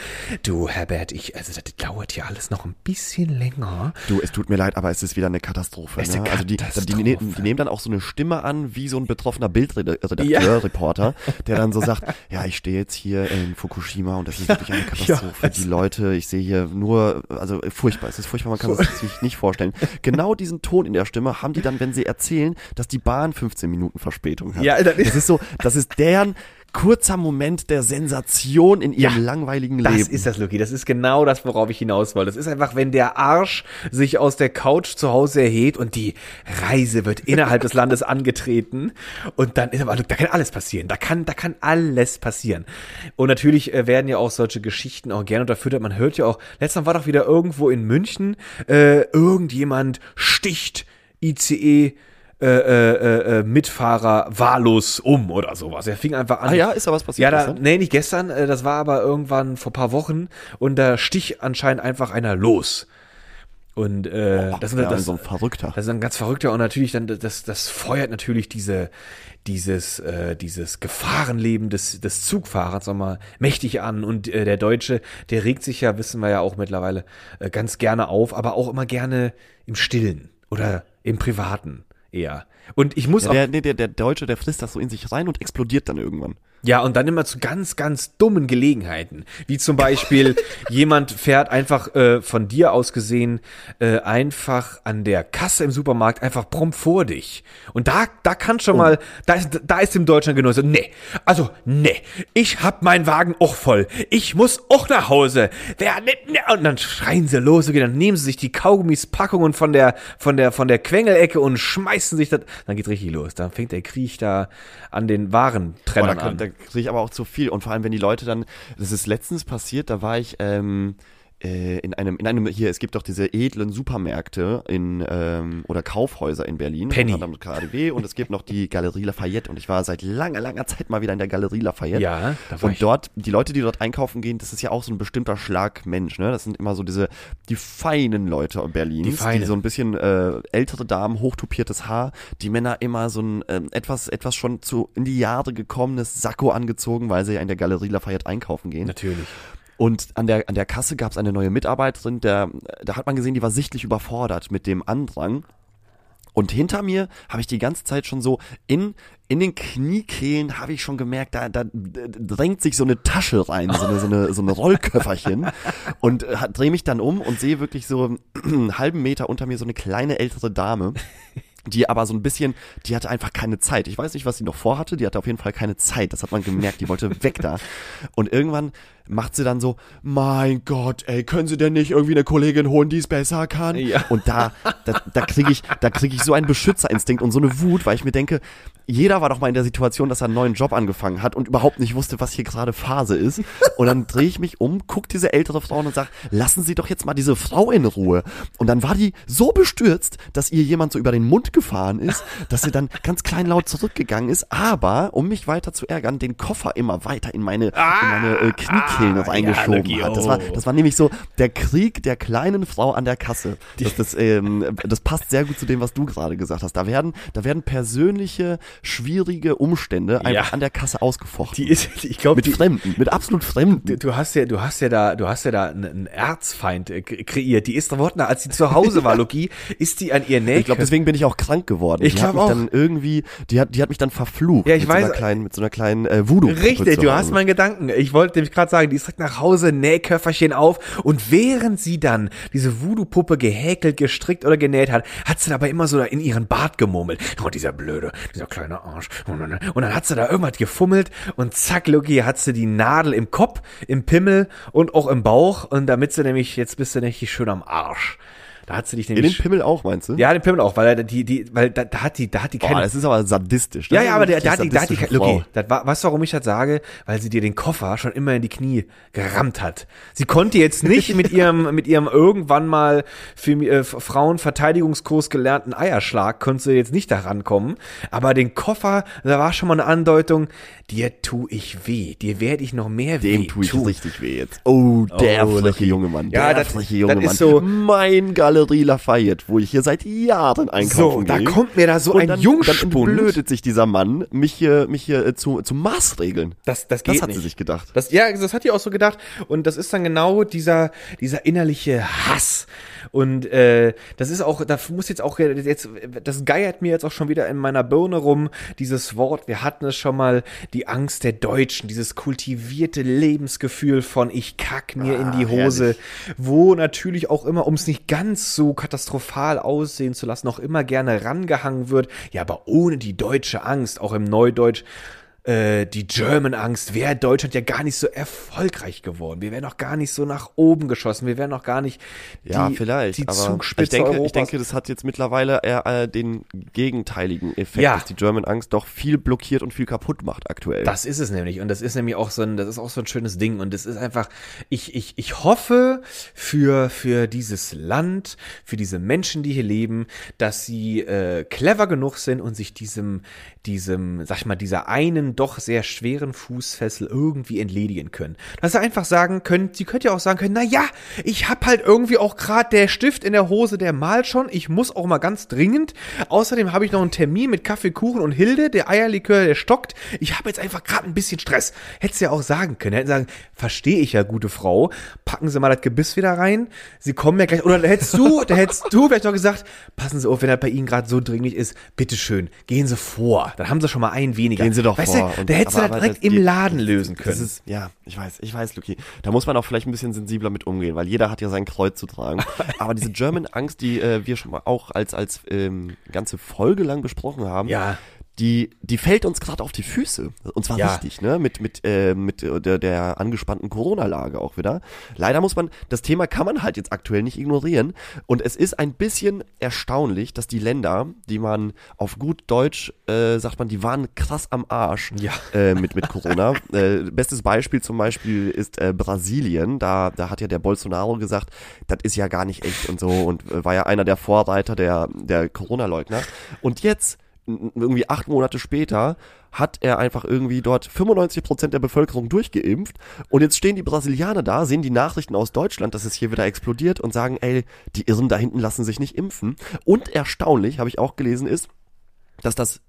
du Herbert, ich, also das dauert hier alles noch ein bisschen länger. Du, es tut mir leid, aber es ist wieder eine Katastrophe. Ne? also die, die, Katastrophe. ne- die nehmen dann auch so eine Stimme an, wie so ein betroffener Bildredakteur, Ja. Reporter, <laughs> der dann so sagt, ja, ich stehe jetzt hier in Fukushima und das ist wirklich eine <laughs> Katastrophe. ja, die Leute, ich sehe hier nur, also furchtbar, es ist furchtbar, man kann es sich nicht vorstellen. Genau diesen Ton in der Stimme haben die dann, wenn sie erzählen, dass die Bahn 15 Minuten Verspätung hat. Ja, das ist so, das ist deren kurzer Moment der Sensation in ihrem Ja, langweiligen Das Leben. ist das, Lucky. Das ist genau das, worauf ich hinaus wollte. Das ist einfach, wenn der Arsch sich aus der Couch zu Hause erhebt und die Reise wird innerhalb des Landes <laughs> angetreten und dann ist aber, da kann alles passieren. Da kann, da kann alles passieren. Und natürlich äh, werden ja auch solche Geschichten auch gerne unterfüttert. Man hört ja auch, letztes Mal war doch wieder irgendwo in München, äh, irgendjemand sticht ICE äh, äh, äh, Mitfahrer wahllos um oder sowas. Er fing einfach an. Ah ja, ist da was passiert? Ja, da, nee, nicht gestern, äh, das war aber irgendwann vor paar Wochen und da stich anscheinend einfach einer los. Und äh, das, ja, das, so ein Verrückter. das ist ein ganz verrückter und natürlich dann das das feuert natürlich diese dieses äh, dieses Gefahrenleben des des Zugfahrers nochmal mächtig an und äh, der Deutsche der regt sich ja wissen wir ja auch mittlerweile äh, ganz gerne auf, aber auch immer gerne im Stillen oder im Privaten eher. Und ich muss Ja, auch der, nee, der, der Deutsche, der frisst das so in sich rein und explodiert dann irgendwann. Ja, und dann immer zu ganz, ganz dummen Gelegenheiten. Wie zum Beispiel, <laughs> jemand fährt einfach äh, von dir aus gesehen äh, einfach an der Kasse im Supermarkt einfach prompt vor dich. Und da, da kann schon mal, da ist, da ist dem Deutschland genau so, nee, also nee, ich hab meinen Wagen auch voll. Ich muss auch nach Hause. Wer, ne, ne, und dann schreien sie los, okay, dann nehmen sie sich die Kaugummis-Packungen von der, von der, von der Quengelecke und schmeißen sich das, dann geht's richtig los. Dann fängt der Krieg da an den da, Warentrennern kann- an. da kriege ich aber auch zu viel. Und vor allem, wenn die Leute dann, das ist letztens passiert, da war ich ähm, äh, in einem, in einem, hier, es gibt doch diese edlen Supermärkte in, ähm, oder Kaufhäuser in Berlin. Penny. Anderem KaDeWe und es gibt noch die Galerie Lafayette und ich war seit langer, langer Zeit mal wieder in der Galerie Lafayette. Ja, da war Und ich. dort, die Leute, die dort einkaufen gehen, das ist ja auch so ein bestimmter Schlag Mensch, ne? Das sind immer so diese, die feinen Leute Berlins, Die die, so ein bisschen äh, ältere Damen, hochtupiertes Haar, die Männer immer so ein ähm, etwas, etwas schon zu in die Jahre gekommenes Sakko angezogen, weil sie ja in der Galerie Lafayette einkaufen gehen. Natürlich. Und an der, an der Kasse gab es eine neue Mitarbeiterin, der, da hat man gesehen, die war sichtlich überfordert mit dem Andrang. Und hinter mir habe ich die ganze Zeit schon so in, in den Kniekehlen habe ich schon gemerkt, da, da drängt sich so eine Tasche rein, so eine, so eine, so eine <laughs> Rollköfferchen. Und äh, drehe mich dann um und sehe wirklich so einen <clears throat> halben Meter unter mir so eine kleine ältere Dame. Die aber so ein bisschen, die hatte einfach keine Zeit. Ich weiß nicht, was sie noch vorhatte, die hatte auf jeden Fall keine Zeit. Das hat man gemerkt, die wollte weg da. <laughs> Und irgendwann macht sie dann so, mein Gott, ey, können Sie denn nicht irgendwie eine Kollegin holen, die es besser kann? Ja. Und da, da, da kriege ich, da kriege ich so einen Beschützerinstinkt und so eine Wut, weil ich mir denke, jeder war doch mal in der Situation, dass er einen neuen Job angefangen hat und überhaupt nicht wusste, was hier gerade Phase ist. Und dann drehe ich mich um, guck diese ältere Frau und sag, lassen Sie doch jetzt mal diese Frau in Ruhe. Und dann war die so bestürzt, dass ihr jemand so über den Mund gefahren ist, dass sie dann ganz kleinlaut zurückgegangen ist, aber, um mich weiter zu ärgern, den Koffer immer weiter in meine, in meine äh, Kniekehlen ah, reingeschoben ja, hat. Das war, oh. das war nämlich so der Krieg der kleinen Frau an der Kasse. Das, das, ähm, das passt sehr gut zu dem, was du gerade gesagt hast. Da werden, da werden persönliche, schwierige Umstände einfach Ja. an der Kasse ausgefochten. Die ist, ich glaube, mit Fremden, mit absolut Fremden. Du, hast ja, du hast ja da, du hast ja da einen, Erzfeind äh, kreiert. Die ist da Wortner, als sie zu Hause war, Loki, <laughs> ist die an ihr Nähe. Ich glaube, deswegen bin ich auch krank geworden. Ich die hat glaub mich auch. dann irgendwie, die hat, die hat mich dann verflucht. Ja, ich mit weiß- So einer kleinen, mit so einer kleinen äh, voodoo Richtig, du hast meinen Gedanken. Ich wollte nämlich gerade sagen, die ist direkt nach Hause, Nähköfferchen auf und während sie dann diese Voodoo-Puppe gehäkelt, gestrickt oder genäht hat, hat sie dabei immer so in ihren Bart gemurmelt. Oh, dieser blöde, dieser kleine Arsch. Und dann, und dann hat sie da irgendwas gefummelt und zack, Lucky, hat sie die Nadel im Kopf, im Pimmel und auch im Bauch und damit sie nämlich, jetzt bist du nämlich schön am Arsch. Da hat sie dich In den nämlich. Pimmel auch, meinst du? ja, den Pimmel auch, weil die, die, weil da, da hat die, da hat die Boah, keine. das ist aber sadistisch. Das Ja, ist ja, eine aber der, da hat die, da hat die, okay, das war, weißt du, warum ich das sage? Weil sie dir den Koffer schon immer in die Knie gerammt hat. Sie konnte jetzt nicht mit <laughs> ihrem, mit ihrem irgendwann mal für äh, Frauenverteidigungskurs gelernten Eierschlag, konnte sie jetzt nicht da rankommen. Aber den Koffer, da war schon mal eine Andeutung, dir tu ich weh, dir werde ich noch mehr weh Dem tue ich tun. richtig weh jetzt. Oh, der Oh, Lucky. junge Mann. Ja, der das- freche junge das Mann. ist so- mein Galerie Lafayette, wo ich hier seit Jahren einkaufen So, da gehe. kommt mir da so Und ein Jungspund. Dann entblödet sich dieser Mann, mich hier, mich hier äh, zu, zu Maßregeln. Das, das Das geht hat nicht. sie sich gedacht. Das, ja, das hat die auch so gedacht. Und das ist dann genau dieser, dieser innerliche Hass. Und äh, das ist auch, da muss jetzt auch jetzt, das geiert mir jetzt auch schon wieder in meiner Birne rum, dieses Wort, wir hatten es schon mal, die Angst der Deutschen, dieses kultivierte Lebensgefühl von ich kack mir in die Ah, Hose, wo natürlich auch immer, um es nicht ganz so katastrophal aussehen zu lassen, auch immer gerne rangehangen wird, ja, aber ohne die deutsche Angst, auch im Neudeutsch, äh, die German Angst, wäre Deutschland ja gar nicht so erfolgreich geworden. Wir wären noch gar nicht so nach oben geschossen. Wir wären noch gar nicht Ja, die, vielleicht. die Zugspitze ich denke, Europas. ich denke, das hat jetzt mittlerweile eher äh, den gegenteiligen Effekt, Ja. dass die German Angst doch viel blockiert und viel kaputt macht aktuell. Das ist es nämlich. Und das ist nämlich auch so ein, das ist auch so ein schönes Ding. Und das ist einfach, ich, ich, ich hoffe für, für dieses Land, für diese Menschen, die hier leben, dass sie äh, clever genug sind und sich diesem, diesem, sag ich mal, dieser einen doch sehr schweren Fußfessel irgendwie entledigen können. Dass sie einfach sagen können, sie könnte ja auch sagen können, na ja, ich hab halt irgendwie auch gerade der Stift in der Hose, der malt schon. Ich muss auch mal ganz dringend. Außerdem habe ich noch einen Termin mit Kaffee, Kuchen und Hilde. Der Eierlikör, der stockt. Ich habe jetzt einfach gerade ein bisschen Stress. Hättest ja auch sagen können. Hätten sagen, verstehe ich ja, gute Frau. Packen Sie mal das Gebiss wieder rein. Sie kommen ja gleich. Oder da hättest du, da hättest du vielleicht noch gesagt, passen Sie auf, wenn das bei Ihnen gerade so dringlich ist, bitteschön, gehen Sie vor. Dann haben Sie schon mal einen weniger. Gehen Sie doch weißt vor. Du, Und- da hättest aber- du das aber direkt das im geht- Laden lösen können. Ist, ja, ich weiß, ich weiß, Luki. Da muss man auch vielleicht ein bisschen sensibler mit umgehen, weil jeder hat ja sein Kreuz zu tragen. <laughs> Aber diese German Angst, die äh, wir schon mal auch als, als ähm, ganze Folge lang besprochen haben, Ja. Die, die fällt uns gerade auf die Füße. Und zwar Ja. richtig, ne? Mit, mit, äh, mit äh, der, der angespannten Corona-Lage auch wieder. Leider muss man, das Thema kann man halt jetzt aktuell nicht ignorieren. Und es ist ein bisschen erstaunlich, dass die Länder, die man auf gut Deutsch, äh, sagt man, die waren krass am Arsch Ja. äh, mit, mit Corona. <laughs> äh, bestes Beispiel zum Beispiel ist äh, Brasilien. Da, da hat ja der Bolsonaro gesagt, das ist ja gar nicht echt und so und äh, war ja einer der Vorreiter der, der Corona-Leugner. Und jetzt irgendwie acht Monate später hat er einfach irgendwie dort 95 Prozent der Bevölkerung durchgeimpft und jetzt stehen die Brasilianer da, sehen die Nachrichten aus Deutschland, dass es hier wieder explodiert und sagen, ey, die Irren da hinten lassen sich nicht impfen. Und erstaunlich, habe ich auch gelesen, ist, dass das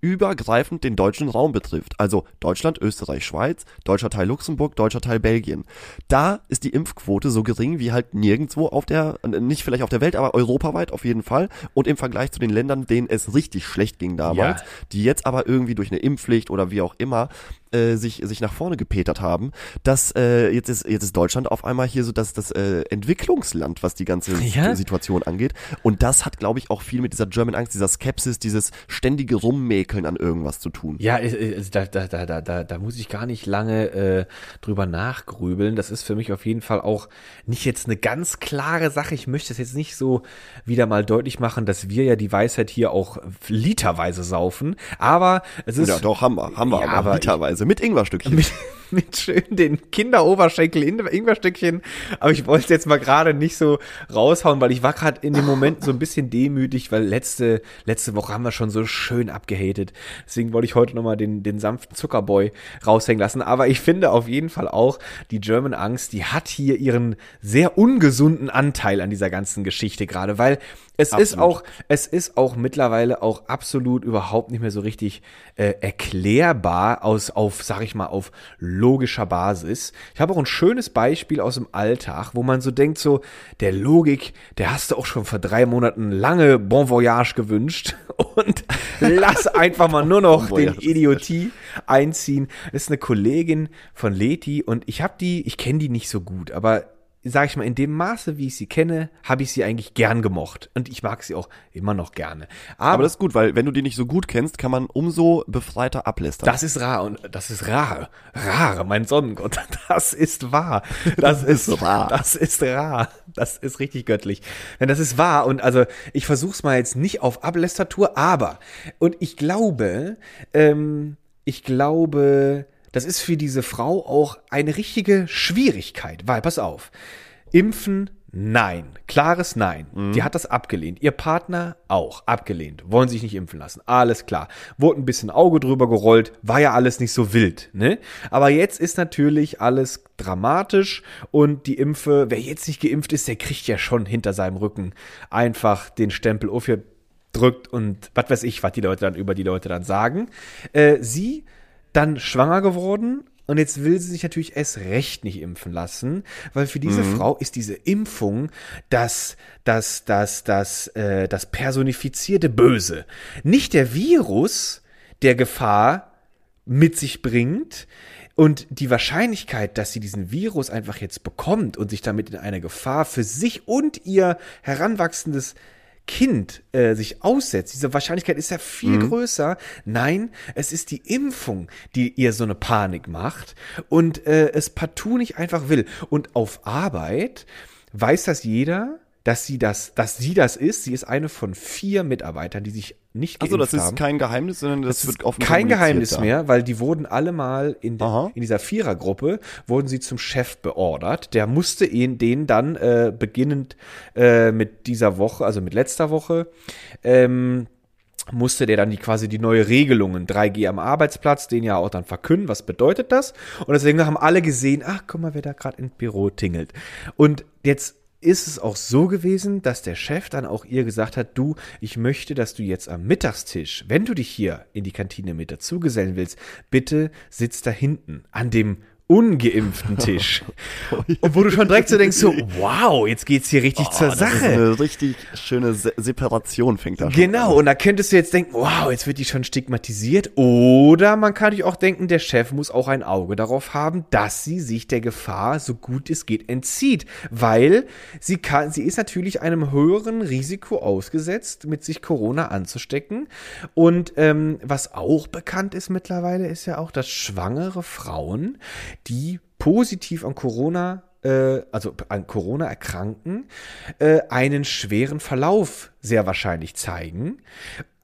übergreifend den deutschen Raum betrifft. Also Deutschland, Österreich, Schweiz, deutscher Teil Luxemburg, deutscher Teil Belgien. Da ist die Impfquote so gering wie halt nirgendwo auf der, äh, nicht vielleicht auf der Welt, aber europaweit auf jeden Fall. Und im Vergleich zu den Ländern, denen es richtig schlecht ging damals, Ja. die jetzt aber irgendwie durch eine Impfpflicht oder wie auch immer äh, sich, sich nach vorne gepetert haben, dass äh, jetzt, ist, jetzt ist Deutschland auf einmal hier so das, das äh, Entwicklungsland, was die ganze Ja. Situation angeht. Und das hat, glaube ich, auch viel mit dieser German Angst, dieser Skepsis, dieses ständige Rummäkeln an irgendwas zu tun. Ja, da, da, da, da, da, da muss ich gar nicht lange äh, drüber nachgrübeln. Das ist für mich auf jeden Fall auch nicht jetzt eine ganz klare Sache. Ich möchte es jetzt nicht so wieder mal deutlich machen, dass wir ja die Weisheit hier auch literweise saufen. Aber es ist Ja, doch, haben wir, haben wir, Ja, aber, aber literweise, mit Ingwerstückchen. mit, <laughs> mit schön den Kinderoberschenkel in Ingwerstückchen. Aber ich wollte es jetzt mal gerade nicht so raushauen, weil ich war gerade in dem Moment so ein bisschen demütig, weil letzte, letzte Woche haben wir schon so schön abgehatet. Deswegen wollte ich heute nochmal den, den sanften Zuckerboy raushängen lassen. Aber ich finde auf jeden Fall auch, die German Angst, die hat hier ihren sehr ungesunden Anteil an dieser ganzen Geschichte gerade, weil es ist Absolut. auch, es ist auch mittlerweile auch absolut überhaupt nicht mehr so richtig äh, erklärbar aus, auf, sag ich mal, auf logischer Basis. Ich habe auch ein schönes Beispiel aus dem Alltag, wo man so denkt, so, der Logik, der hast du auch schon vor drei Monaten lange Bon Voyage gewünscht <laughs> und lass einfach mal nur noch Bon den. Idiotie einziehen. Das ist eine Kollegin von Leti und ich habe die, ich kenne die nicht so gut, aber sage ich mal, in dem Maße, wie ich sie kenne, habe ich sie eigentlich gern gemocht. Und ich mag sie auch immer noch gerne. Aber, Aber das ist gut, weil wenn du die nicht so gut kennst, kann man umso befreiter ablästern. das ist rar und das ist rar. Rar, mein Sonnengott. <laughs> Das ist wahr. Das ist rar. Das ist rar. Das ist richtig göttlich. Denn das ist wahr. Und also ich versuch's mal jetzt nicht auf Ablästertour, aber und ich glaube, ähm, ich glaube, das ist für diese Frau auch eine richtige Schwierigkeit, weil, pass auf, impfen, nein, klares Nein. Die hat das abgelehnt. Ihr Partner auch abgelehnt. Wollen sich nicht impfen lassen. Alles klar. Wurde ein bisschen Auge drüber gerollt, war ja alles nicht so wild, ne? Aber jetzt ist natürlich alles dramatisch und die Impfe, wer jetzt nicht geimpft ist, der kriegt ja schon hinter seinem Rücken einfach den Stempel aufgedrückt und was weiß ich, was die Leute dann über die Leute dann sagen. Äh, sie dann schwanger geworden und jetzt will sie sich natürlich erst recht nicht impfen lassen, weil für diese Frau ist diese Impfung das, das, das, das, äh, das personifizierte Böse. Nicht der Virus, der Gefahr mit sich bringt und die Wahrscheinlichkeit, dass sie diesen Virus einfach jetzt bekommt und sich damit in eine Gefahr für sich und ihr heranwachsendes Kind äh, sich aussetzt, diese Wahrscheinlichkeit ist ja viel größer. Nein, es ist die Impfung, die ihr so eine Panik macht und äh, es partout nicht einfach will. Und auf Arbeit weiß das jeder, dass sie das, dass sie das ist. Sie ist eine von vier Mitarbeitern, die sich nicht geimpft also das ist haben. kein Geheimnis, sondern das, Das wird offen kein Geheimnis da. mehr, weil die wurden alle mal in, de, Aha. in dieser Vierergruppe, wurden sie zum Chef beordert. Der musste ihn, den dann äh, beginnend äh, mit dieser Woche, also mit letzter Woche, ähm, musste der dann die quasi die neue Regelungen 3G am Arbeitsplatz, den ja auch dann verkünden, was bedeutet das? Und deswegen haben alle gesehen, ach, guck mal, wer da gerade im Büro tingelt. Und jetzt ist es auch so gewesen, dass der Chef dann auch ihr gesagt hat, du, ich möchte, dass du jetzt am Mittagstisch, wenn du dich hier in die Kantine mit dazugesellen willst, bitte sitz da hinten an dem ungeimpften Tisch. <laughs> Und wo du schon direkt so denkst, so, wow, jetzt geht's hier richtig zur Oh, das ist Sache. eine richtig schöne Se Separation fängt da schon Genau, und da könntest du jetzt denken, wow, jetzt wird die schon stigmatisiert. Oder man kann natürlich auch denken, der Chef muss auch ein Auge darauf haben, dass sie sich der Gefahr, so gut es geht, entzieht. Weil sie kann, sie ist natürlich einem höheren Risiko ausgesetzt, mit sich Corona anzustecken. Und ähm, was auch bekannt ist mittlerweile, ist ja auch, dass schwangere Frauen, die positiv an Corona äh, also an Corona erkranken, äh, einen schweren Verlauf sehr wahrscheinlich zeigen.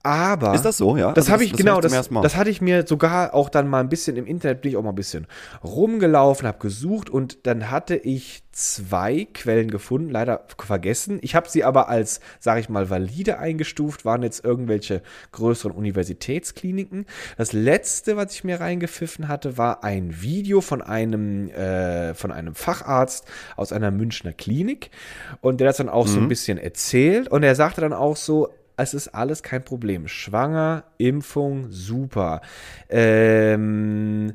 Aber Ist das so, ja? Das Also habe ich das genau, ich das, das hatte ich mir sogar auch dann mal ein bisschen im Internet bin ich auch mal ein bisschen rumgelaufen, habe gesucht und dann hatte ich zwei Quellen gefunden, leider vergessen. Ich habe sie aber als, sage ich mal, valide eingestuft, waren jetzt irgendwelche größeren Universitätskliniken. Das letzte, was ich mir reingepfiffen hatte, war ein Video von einem äh, von einem Facharzt aus einer Münchner Klinik und der hat dann auch so ein bisschen erzählt und er sagte dann auch so, es ist alles kein Problem. Schwanger, Impfung, super. Ähm,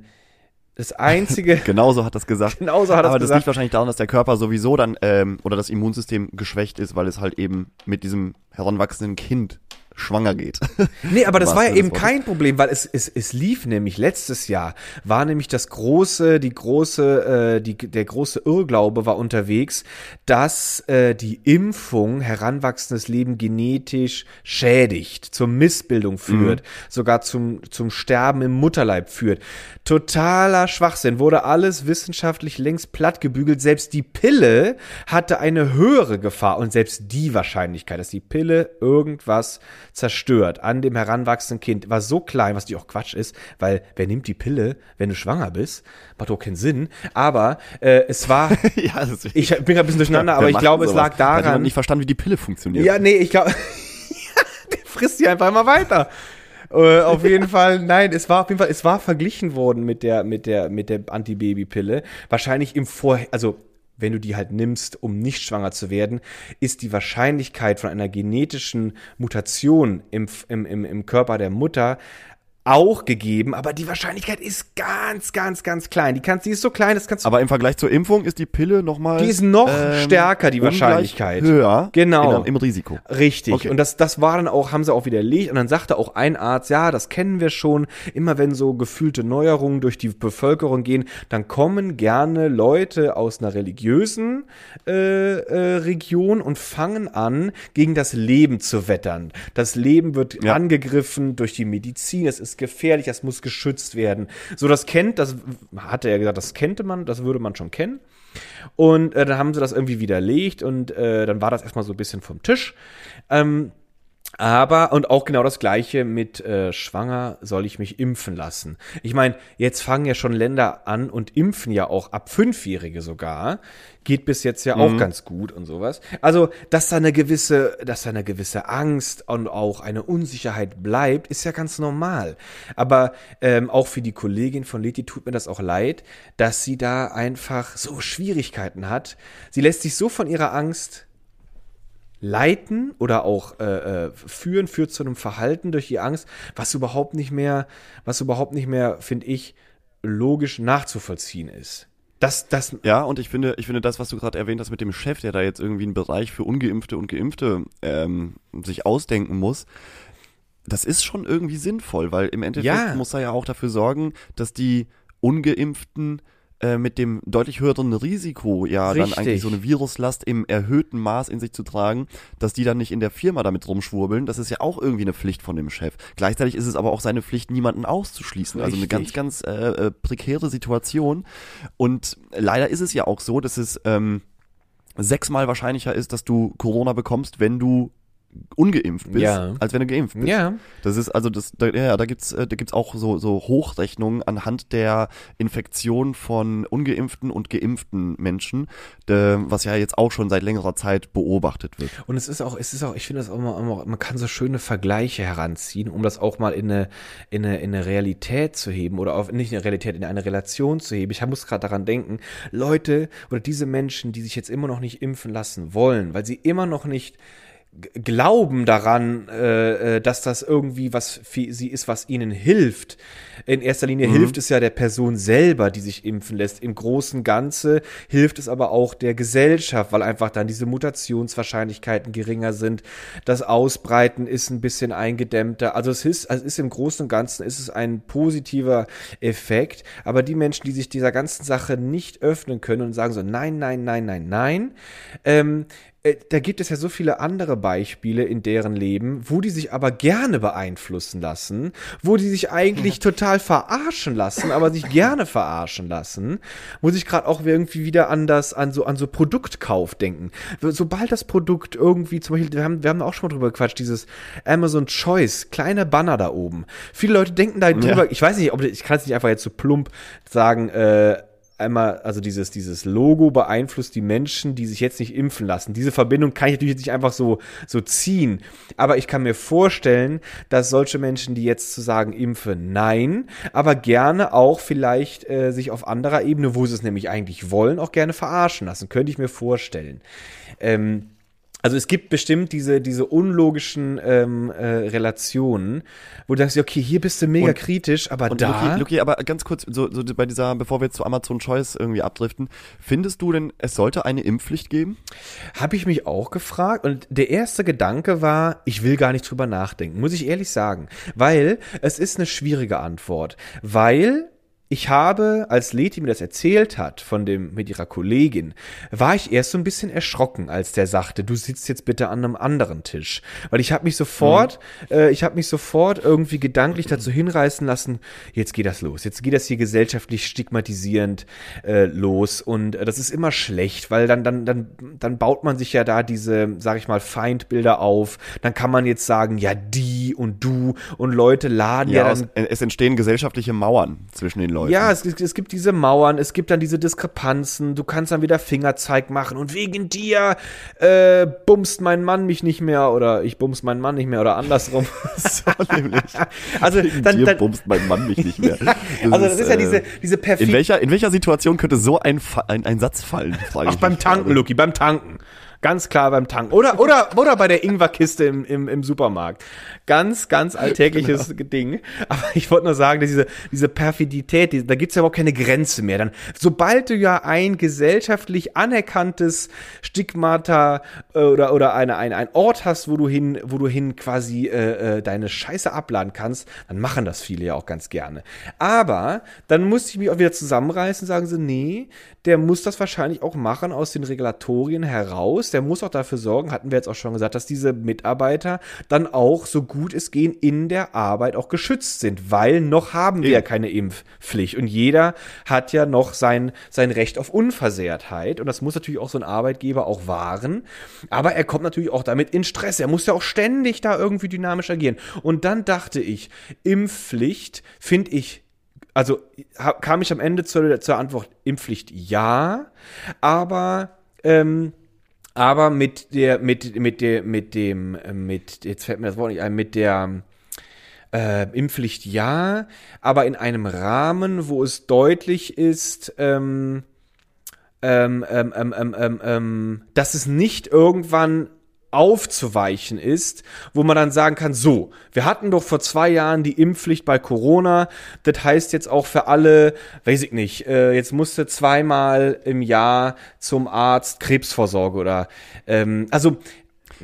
das einzige, <laughs> Genauso hat das gesagt. Genauso hat er's Aber das gesagt. liegt wahrscheinlich daran, dass der Körper sowieso dann ähm, oder das Immunsystem geschwächt ist, weil es halt eben mit diesem heranwachsenden Kind schwanger geht. <laughs> Nee, aber das war ja eben kein Problem, weil es, es, es lief nämlich letztes Jahr, war nämlich das große, die große, äh, die, der große Irrglaube war unterwegs, dass äh, die Impfung heranwachsendes Leben genetisch schädigt, zur Missbildung führt, sogar zum, zum Sterben im Mutterleib führt. Totaler Schwachsinn, wurde alles wissenschaftlich längst plattgebügelt. Selbst die Pille hatte eine höhere Gefahr und selbst die Wahrscheinlichkeit, dass die Pille irgendwas zerstört an dem heranwachsenden Kind, war so klein, was die auch Quatsch ist, weil wer nimmt die Pille, wenn du schwanger bist? Macht auch keinen Sinn. Aber äh, es war, <laughs> ja, ich bin gerade ein bisschen durcheinander, Wer aber ich glaube, denn es sowas? lag Da hat jemand daran. nicht verstanden, wie die Pille funktioniert. Ja, nee, ich glaube, <laughs> der frisst die einfach immer weiter. Äh, auf jeden Fall, nein, es war auf jeden Fall, es war verglichen worden mit der, mit der, mit der Antibabypille. Wahrscheinlich im Vor, also wenn du die halt nimmst, um nicht schwanger zu werden, ist die Wahrscheinlichkeit von einer genetischen Mutation im, im, im, Körper der Mutter auch gegeben, aber die Wahrscheinlichkeit ist ganz, ganz, ganz klein. Die kannst, die ist so klein, das kannst du. Aber im Vergleich zur Impfung ist die Pille nochmal. Die ist noch stärker, die Wahrscheinlichkeit. Höher. Genau. In, Im Risiko. Richtig. Okay. Und das, das war dann auch, haben sie auch widerlegt. Und dann sagte auch ein Arzt, ja, das kennen wir schon. Immer wenn so gefühlte Neuerungen durch die Bevölkerung gehen, dann kommen gerne Leute aus einer religiösen äh, äh, Region und fangen an, gegen das Leben zu wettern. Das Leben wird Ja. angegriffen durch die Medizin. Es ist gefährlich, das muss geschützt werden. So, das kennt, das hatte er gesagt, das kannte man, das würde man schon kennen. Und äh, dann haben sie das irgendwie widerlegt und äh, dann war das erstmal so ein bisschen vom Tisch. Ähm, aber, und auch genau das gleiche mit äh, schwanger soll ich mich impfen lassen. Ich meine, jetzt fangen ja schon Länder an und impfen ja auch ab Fünfjährige sogar. Geht bis jetzt ja auch ganz gut und sowas. Also, dass da eine gewisse, dass da eine gewisse Angst und auch eine Unsicherheit bleibt, ist ja ganz normal. Aber ähm, auch für die Kollegin von Leti tut mir das auch leid, dass sie da einfach so Schwierigkeiten hat. Sie lässt sich so von ihrer Angst leiten oder auch äh, äh, führen, führt zu einem Verhalten durch die Angst, was überhaupt nicht mehr, was überhaupt nicht mehr, finde ich, logisch nachzuvollziehen ist. Das, das, Ja, und ich finde, ich finde das, was du gerade erwähnt hast mit dem Chef, der da jetzt irgendwie einen Bereich für Ungeimpfte und Geimpfte ähm, sich ausdenken muss, das ist schon irgendwie sinnvoll, weil im Endeffekt Ja. muss er ja auch dafür sorgen, dass die Ungeimpften äh, mit dem deutlich höheren Risiko, ja, dann Richtig. eigentlich so eine Viruslast im erhöhten Maß in sich zu tragen, dass die dann nicht in der Firma damit rumschwurbeln. Das ist ja auch irgendwie eine Pflicht von dem Chef. Gleichzeitig ist es aber auch seine Pflicht, niemanden auszuschließen. Also eine Richtig. ganz, ganz äh, äh, prekäre Situation. Und leider ist es ja auch so, dass es ähm, sechsmal wahrscheinlicher ist, dass du Corona bekommst, wenn du ungeimpft bist, Ja. als wenn du geimpft bist. ja, Das ist also das, da, ja, da gibt's, äh, da gibt's auch so so Hochrechnungen anhand der Infektion von ungeimpften und geimpften Menschen, äh, was ja jetzt auch schon seit längerer Zeit beobachtet wird. Und es ist auch, es ist auch, ich finde das auch immer, immer, man kann so schöne Vergleiche heranziehen, um das auch mal in eine, in eine, in eine Realität zu heben oder auf, nicht in eine Realität, in eine Relation zu heben. Ich muss gerade daran denken, Leute oder diese Menschen, die sich jetzt immer noch nicht impfen lassen wollen, weil sie immer noch nicht glauben daran, äh, äh, dass das irgendwie was für sie ist, was ihnen hilft. In erster Linie hilft es ja der Person selber, die sich impfen lässt. Im großen Ganze hilft es aber auch der Gesellschaft, weil einfach dann diese Mutationswahrscheinlichkeiten geringer sind. Das Ausbreiten ist ein bisschen eingedämmter. Also es ist, also es ist im Großen und Ganzen ist es ein positiver Effekt. Aber die Menschen, die sich dieser ganzen Sache nicht öffnen können und sagen so, nein, nein, nein, nein, nein, ähm, äh, da gibt es ja so viele andere Beispiele in deren Leben, wo die sich aber gerne beeinflussen lassen, wo die sich eigentlich <laughs> total verarschen lassen, aber sich gerne verarschen lassen, muss ich gerade auch irgendwie wieder an das, an so, an so Produktkauf denken. Sobald das Produkt irgendwie, zum Beispiel, wir haben, wir haben auch schon mal drüber gequatscht, dieses Amazon Choice, kleine Banner da oben. Viele Leute denken da drüber, ich weiß nicht, ob ich kann es nicht einfach jetzt so plump sagen, äh, einmal, also dieses, dieses Logo beeinflusst die Menschen, die sich jetzt nicht impfen lassen. Diese Verbindung kann ich natürlich nicht einfach so, so ziehen. Aber ich kann mir vorstellen, dass solche Menschen, die jetzt zu sagen, impfe, nein, aber gerne auch vielleicht äh, sich auf anderer Ebene, wo sie es nämlich eigentlich wollen, auch gerne verarschen lassen. Könnte ich mir vorstellen. Ähm, also es gibt bestimmt diese, diese unlogischen ähm, äh, Relationen, wo du denkst, okay, hier bist du mega Und- kritisch, aber Und da. Luki, Luki, aber ganz kurz, so, so bei dieser, bevor wir jetzt zu Amazon Choice irgendwie abdriften, findest du denn, es sollte eine Impfpflicht geben? Habe ich mich auch gefragt und der erste Gedanke war, ich will gar nicht drüber nachdenken, muss ich ehrlich sagen, weil es ist eine schwierige Antwort, weil ich habe, als Leti mir das erzählt hat von dem mit ihrer Kollegin, war ich erst so ein bisschen erschrocken, als der sagte, du sitzt jetzt bitte an einem anderen Tisch, weil ich habe mich sofort, äh, ich habe mich sofort irgendwie gedanklich dazu hinreißen lassen, jetzt geht das los, jetzt geht das hier gesellschaftlich stigmatisierend äh, los. Und äh, das ist immer schlecht, weil dann dann dann dann baut man sich ja da diese, sag ich mal, Feindbilder auf, dann kann man jetzt sagen, ja die und du und Leute laden ja, Ja, dann es, es entstehen gesellschaftliche Mauern zwischen den Leuten. Ja, es, es gibt diese Mauern, es gibt dann diese Diskrepanzen, du kannst dann wieder Fingerzeig machen und wegen dir äh, bumst mein Mann mich nicht mehr oder ich bumst meinen Mann nicht mehr oder andersrum. <laughs> so nämlich. <laughs> also Wegen dann, dir dann bumst mein Mann mich nicht mehr. <laughs> also das ist ja äh, diese, diese In perfide welcher, in welcher Situation könnte so ein, ein, ein Satz fallen? Frage Ach, beim Tanken. Lucky, beim Tanken. Ganz klar beim Tanken. Oder, oder, oder bei der Ingwerkiste im, im, im Supermarkt. Ganz, ganz alltägliches genau. Ding. Aber ich wollte nur sagen, dass diese, diese Perfidität, die, da gibt's ja überhaupt keine Grenze mehr. Dann, sobald du ja ein gesellschaftlich anerkanntes Stigmata äh, oder, oder eine, ein, ein Ort hast, wo du hin, wo du hin quasi äh, äh, deine Scheiße abladen kannst, dann machen das viele ja auch ganz gerne. Aber dann musste ich mich auch wieder zusammenreißen und sagen so, nee, der muss das wahrscheinlich auch machen aus den Regulatorien heraus. Der muss auch dafür sorgen, hatten wir jetzt auch schon gesagt, dass diese Mitarbeiter dann auch so gut es gehen in der Arbeit auch geschützt sind, weil noch haben wir ja keine Impfpflicht und jeder hat ja noch sein, sein Recht auf Unversehrtheit und das muss natürlich auch so ein Arbeitgeber auch wahren. Aber er kommt natürlich auch damit in Stress. Er muss ja auch ständig da irgendwie dynamisch agieren. Und dann dachte ich, Impfpflicht finde ich also kam ich am Ende zur, zur Antwort Impfpflicht ja, aber ähm, aber mit der mit mit der mit dem mit jetzt fällt mir das Wort nicht ein mit der äh, Impfpflicht ja, aber in einem Rahmen, wo es deutlich ist, ähm, ähm, ähm, ähm, ähm, ähm, ähm dass es nicht irgendwann aufzuweichen ist, wo man dann sagen kann, so, wir hatten doch vor zwei Jahren die Impfpflicht bei Corona, das heißt jetzt auch für alle, weiß ich nicht, äh, jetzt musste zweimal im Jahr zum Arzt Krebsvorsorge oder, ähm, also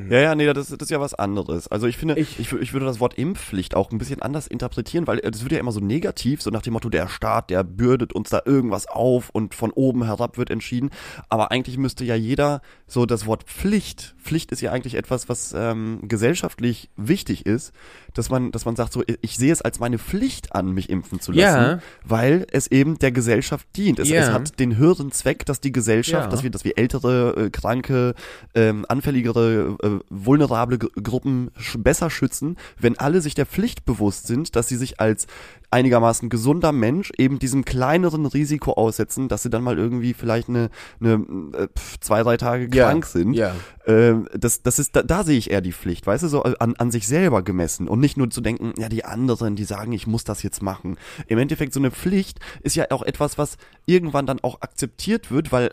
ja, ja, nee, das, das ist ja was anderes. Also ich finde, ich, ich, ich würde das Wort Impfpflicht auch ein bisschen anders interpretieren, weil das wird ja immer so negativ, so nach dem Motto, der Staat, der bürdet uns da irgendwas auf und von oben herab wird entschieden. Aber eigentlich müsste ja jeder so das Wort Pflicht, Pflicht ist ja eigentlich etwas, was ähm, gesellschaftlich wichtig ist, dass man, dass man sagt, so, ich sehe es als meine Pflicht an, mich impfen zu lassen, ja. weil es eben der Gesellschaft dient. Es, ja. es hat den höheren Zweck, dass die Gesellschaft, ja. dass wir, dass wir ältere, äh, kranke, ähm, anfälligere äh, vulnerable G Gruppen sch besser schützen, wenn alle sich der Pflicht bewusst sind, dass sie sich als einigermaßen gesunder Mensch eben diesem kleineren Risiko aussetzen, dass sie dann mal irgendwie vielleicht eine, eine äh, zwei, drei Tage krank ja, sind. Ja. Ähm, das, das ist, da, da sehe ich eher die Pflicht, weißt du, so an, an sich selber gemessen und nicht nur zu denken, ja, die anderen, die sagen, ich muss das jetzt machen. Im Endeffekt, so eine Pflicht ist ja auch etwas, was irgendwann dann auch akzeptiert wird, weil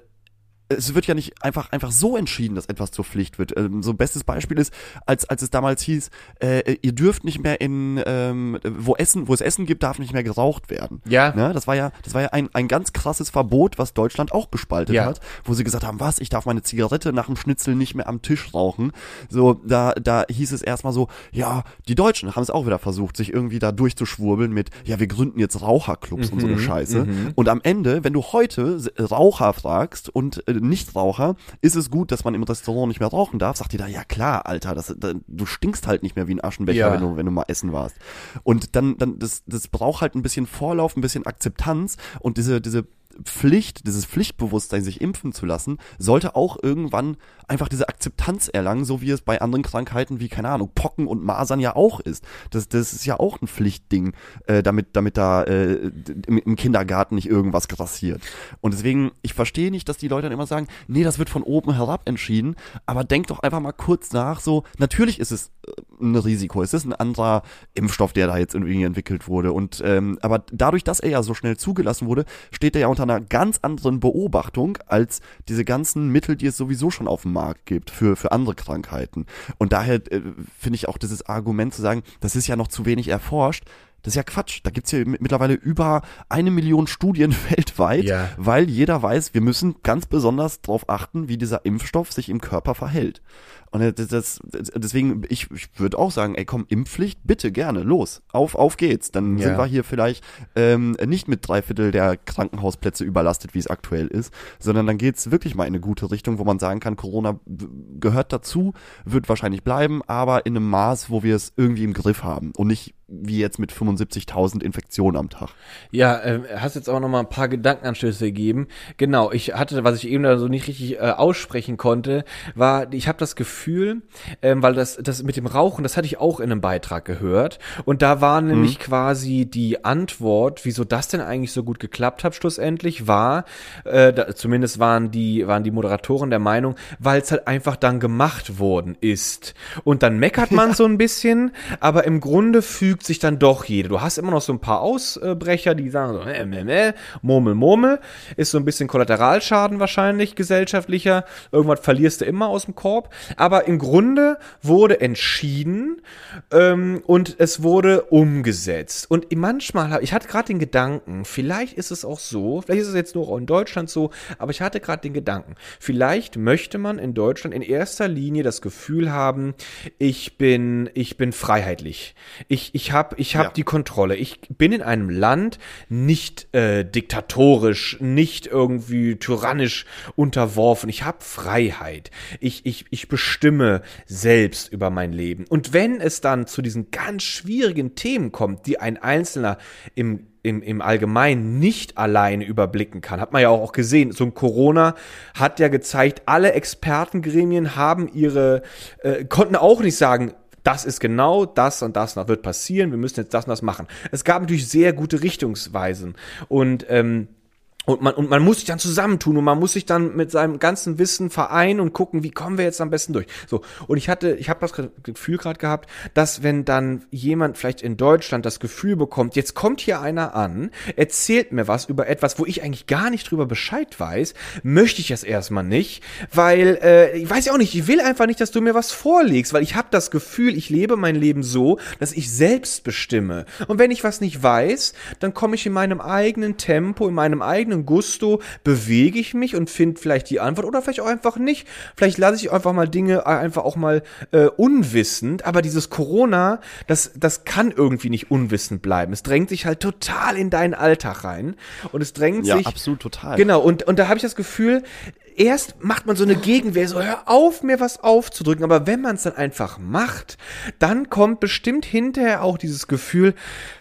es wird ja nicht einfach einfach so entschieden, dass etwas zur Pflicht wird. Ähm, so bestes Beispiel ist, als als es damals hieß, äh, ihr dürft nicht mehr in ähm, wo Essen, wo es Essen gibt, darf nicht mehr geraucht werden. Ja. Ne? Das war ja das war ja ein ein ganz krasses Verbot, was Deutschland auch gespaltet ja. hat, wo sie gesagt haben, was, ich darf meine Zigarette nach dem Schnitzel nicht mehr am Tisch rauchen. So da da hieß es erstmal so, ja, die Deutschen haben es auch wieder versucht, sich irgendwie da durchzuschwurbeln mit, ja, wir gründen jetzt Raucherclubs mhm, und so eine mhm, Scheiße. Mhm. Und am Ende, wenn du heute Raucher fragst und äh, Nichtraucher, ist es gut, dass man im Restaurant nicht mehr rauchen darf? Sagt die da, ja klar, Alter, das, da, du stinkst halt nicht mehr wie ein Aschenbecher, ja. wenn, du, wenn du mal essen warst. Und dann, dann, das, das braucht halt ein bisschen Vorlauf, ein bisschen Akzeptanz und diese, diese Pflicht, dieses Pflichtbewusstsein, sich impfen zu lassen, sollte auch irgendwann einfach diese Akzeptanz erlangen, so wie es bei anderen Krankheiten wie, keine Ahnung, Pocken und Masern ja auch ist. Das, das ist ja auch ein Pflichtding, äh, damit, damit da äh, im, Kindergarten nicht irgendwas grassiert. Und deswegen, ich verstehe nicht, dass die Leute dann immer sagen, nee, das wird von oben herab entschieden, aber denk doch einfach mal kurz nach, so, natürlich ist es ein Risiko, es ist ein anderer Impfstoff, der da jetzt irgendwie entwickelt wurde. Und ähm, aber dadurch, dass er ja so schnell zugelassen wurde, steht er ja unter einer ganz anderen Beobachtung als diese ganzen Mittel, die es sowieso schon auf dem Markt gibt für, für andere Krankheiten. Und daher äh, finde ich auch dieses Argument zu sagen, das ist ja noch zu wenig erforscht, das ist ja Quatsch. Da gibt's ja mittlerweile über eine Million Studien <laughs> weltweit, ja. weil jeder weiß, wir müssen ganz besonders darauf achten, wie dieser Impfstoff sich im Körper verhält. Und das, das, deswegen, ich, ich würde auch sagen, ey komm, Impfpflicht, bitte gerne, los, auf, auf geht's. Dann ja. sind wir hier vielleicht ähm, nicht mit drei Viertel der Krankenhausplätze überlastet, wie es aktuell ist, sondern dann geht's wirklich mal in eine gute Richtung, wo man sagen kann, Corona gehört dazu, wird wahrscheinlich bleiben, aber in einem Maß, wo wir es irgendwie im Griff haben und nicht wie jetzt mit 75.000 Infektionen am Tag. Ja, äh, hast jetzt auch noch mal ein paar Gedankenanstöße gegeben. Genau, ich hatte, was ich eben da so nicht richtig äh, aussprechen konnte, war, ich habe das Gefühl, Gefühl, ähm, weil das, das mit dem Rauchen, das hatte ich auch in einem Beitrag gehört. Und da war nämlich Mhm. quasi die Antwort, wieso das denn eigentlich so gut geklappt hat, schlussendlich, war, äh, da, zumindest waren die, waren die Moderatoren der Meinung, weil es halt einfach dann gemacht worden ist. Und dann meckert man so ein bisschen, aber im Grunde fügt sich dann doch jeder. Du hast immer noch so ein paar Ausbrecher, die sagen so, äh, äh, äh, Murmel, Murmel, ist so ein bisschen Kollateralschaden wahrscheinlich gesellschaftlicher. Irgendwas verlierst du immer aus dem Korb. Aber im Grunde wurde entschieden ähm, und es wurde umgesetzt. Und manchmal, ich hatte gerade den Gedanken, vielleicht ist es auch so, vielleicht ist es jetzt nur in Deutschland so, aber ich hatte gerade den Gedanken, vielleicht möchte man in Deutschland in erster Linie das Gefühl haben, ich bin, ich bin freiheitlich. Ich, ich habe ich hab Ja. die Kontrolle. Ich bin in einem Land nicht äh, diktatorisch, nicht irgendwie tyrannisch unterworfen. Ich habe Freiheit. Ich, ich, ich bestimme selbst über mein Leben. Und wenn es dann zu diesen ganz schwierigen Themen kommt, die ein Einzelner im im, im Allgemeinen nicht alleine überblicken kann. Hat man ja auch, auch gesehen. So ein Corona hat ja gezeigt, alle Expertengremien haben ihre, äh, konnten auch nicht sagen, das ist genau das und das noch wird passieren, wir müssen jetzt das und das machen. Es gab natürlich sehr gute Richtungsweisen und ähm, und man, und man muss sich dann zusammentun und man muss sich dann mit seinem ganzen Wissen vereinen und gucken, wie kommen wir jetzt am besten durch. So, und ich hatte, ich habe das Gefühl gerade gehabt, dass wenn dann jemand vielleicht in Deutschland das Gefühl bekommt, jetzt kommt hier einer an, erzählt mir was über etwas, wo ich eigentlich gar nicht drüber Bescheid weiß, möchte ich es erstmal nicht, weil, äh, ich weiß ja auch nicht, ich will einfach nicht, dass du mir was vorlegst, weil ich habe das Gefühl, ich lebe mein Leben so, dass ich selbst bestimme. Und wenn ich was nicht weiß, dann komme ich in meinem eigenen Tempo, in meinem eigenen Gusto, bewege ich mich und finde vielleicht die Antwort oder vielleicht auch einfach nicht. Vielleicht lasse ich einfach mal Dinge einfach auch mal äh, unwissend, aber dieses Corona, das, das kann irgendwie nicht unwissend bleiben. Es drängt sich halt total in deinen Alltag rein und es drängt Ja, sich absolut total. Genau, und, und da habe ich das Gefühl, erst macht man so eine Gegenwehr, so hör auf, mir was aufzudrücken, aber wenn man es dann einfach macht, dann kommt bestimmt hinterher auch dieses Gefühl,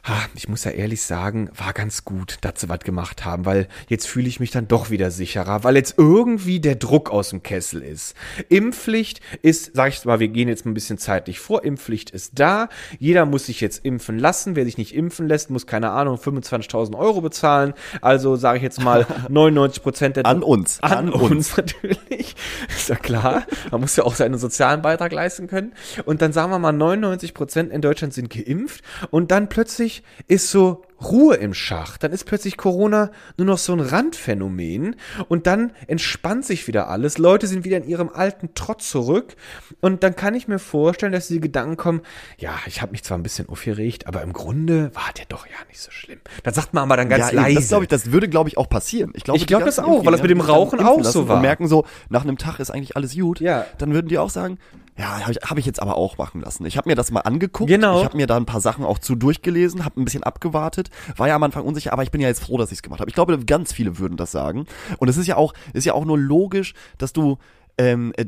ha, ich muss ja ehrlich sagen, war ganz gut, dass sie was gemacht haben, weil jetzt fühle ich mich dann doch wieder sicherer, weil jetzt irgendwie der Druck aus dem Kessel ist. Impfpflicht ist, sag ich mal, wir gehen jetzt mal ein bisschen zeitlich vor, Impfpflicht ist da, jeder muss sich jetzt impfen lassen, wer sich nicht impfen lässt, muss, keine Ahnung, 25.000 Euro bezahlen, also sage ich jetzt mal <laughs> 99 Prozent der An uns. an, An uns. <laughs> natürlich. Ist ja klar. Man muss ja auch seinen sozialen Beitrag leisten können. Und dann sagen wir mal, 99 Prozent in Deutschland sind geimpft. Und dann plötzlich ist so Ruhe im Schach. Dann ist plötzlich Corona nur noch so ein Randphänomen. Und dann entspannt sich wieder alles. Leute sind wieder in ihrem alten Trott zurück. Und dann kann ich mir vorstellen, dass die Gedanken kommen, ja, ich habe mich zwar ein bisschen aufgeregt, aber im Grunde war der doch ja nicht so schlimm. Dann sagt man aber dann ganz ja, leise. Das, glaub ich, das würde, glaube ich, auch passieren. Ich glaube, Ich glaub das auch, weil das mit dem Rauchen auch so war. Und merken so, nach einem Tag ist eigentlich alles gut. Ja. Dann würden die auch sagen, ja, habe ich, hab ich jetzt aber auch machen lassen. Ich habe mir das mal angeguckt. Genau. Ich habe mir da ein paar Sachen auch zu durchgelesen, habe ein bisschen abgewartet, war ja am Anfang unsicher, aber ich bin ja jetzt froh, dass ich es gemacht habe. Ich glaube, ganz viele würden das sagen. Und es ist ja auch, ist ja auch nur logisch, dass du, ähm, äh,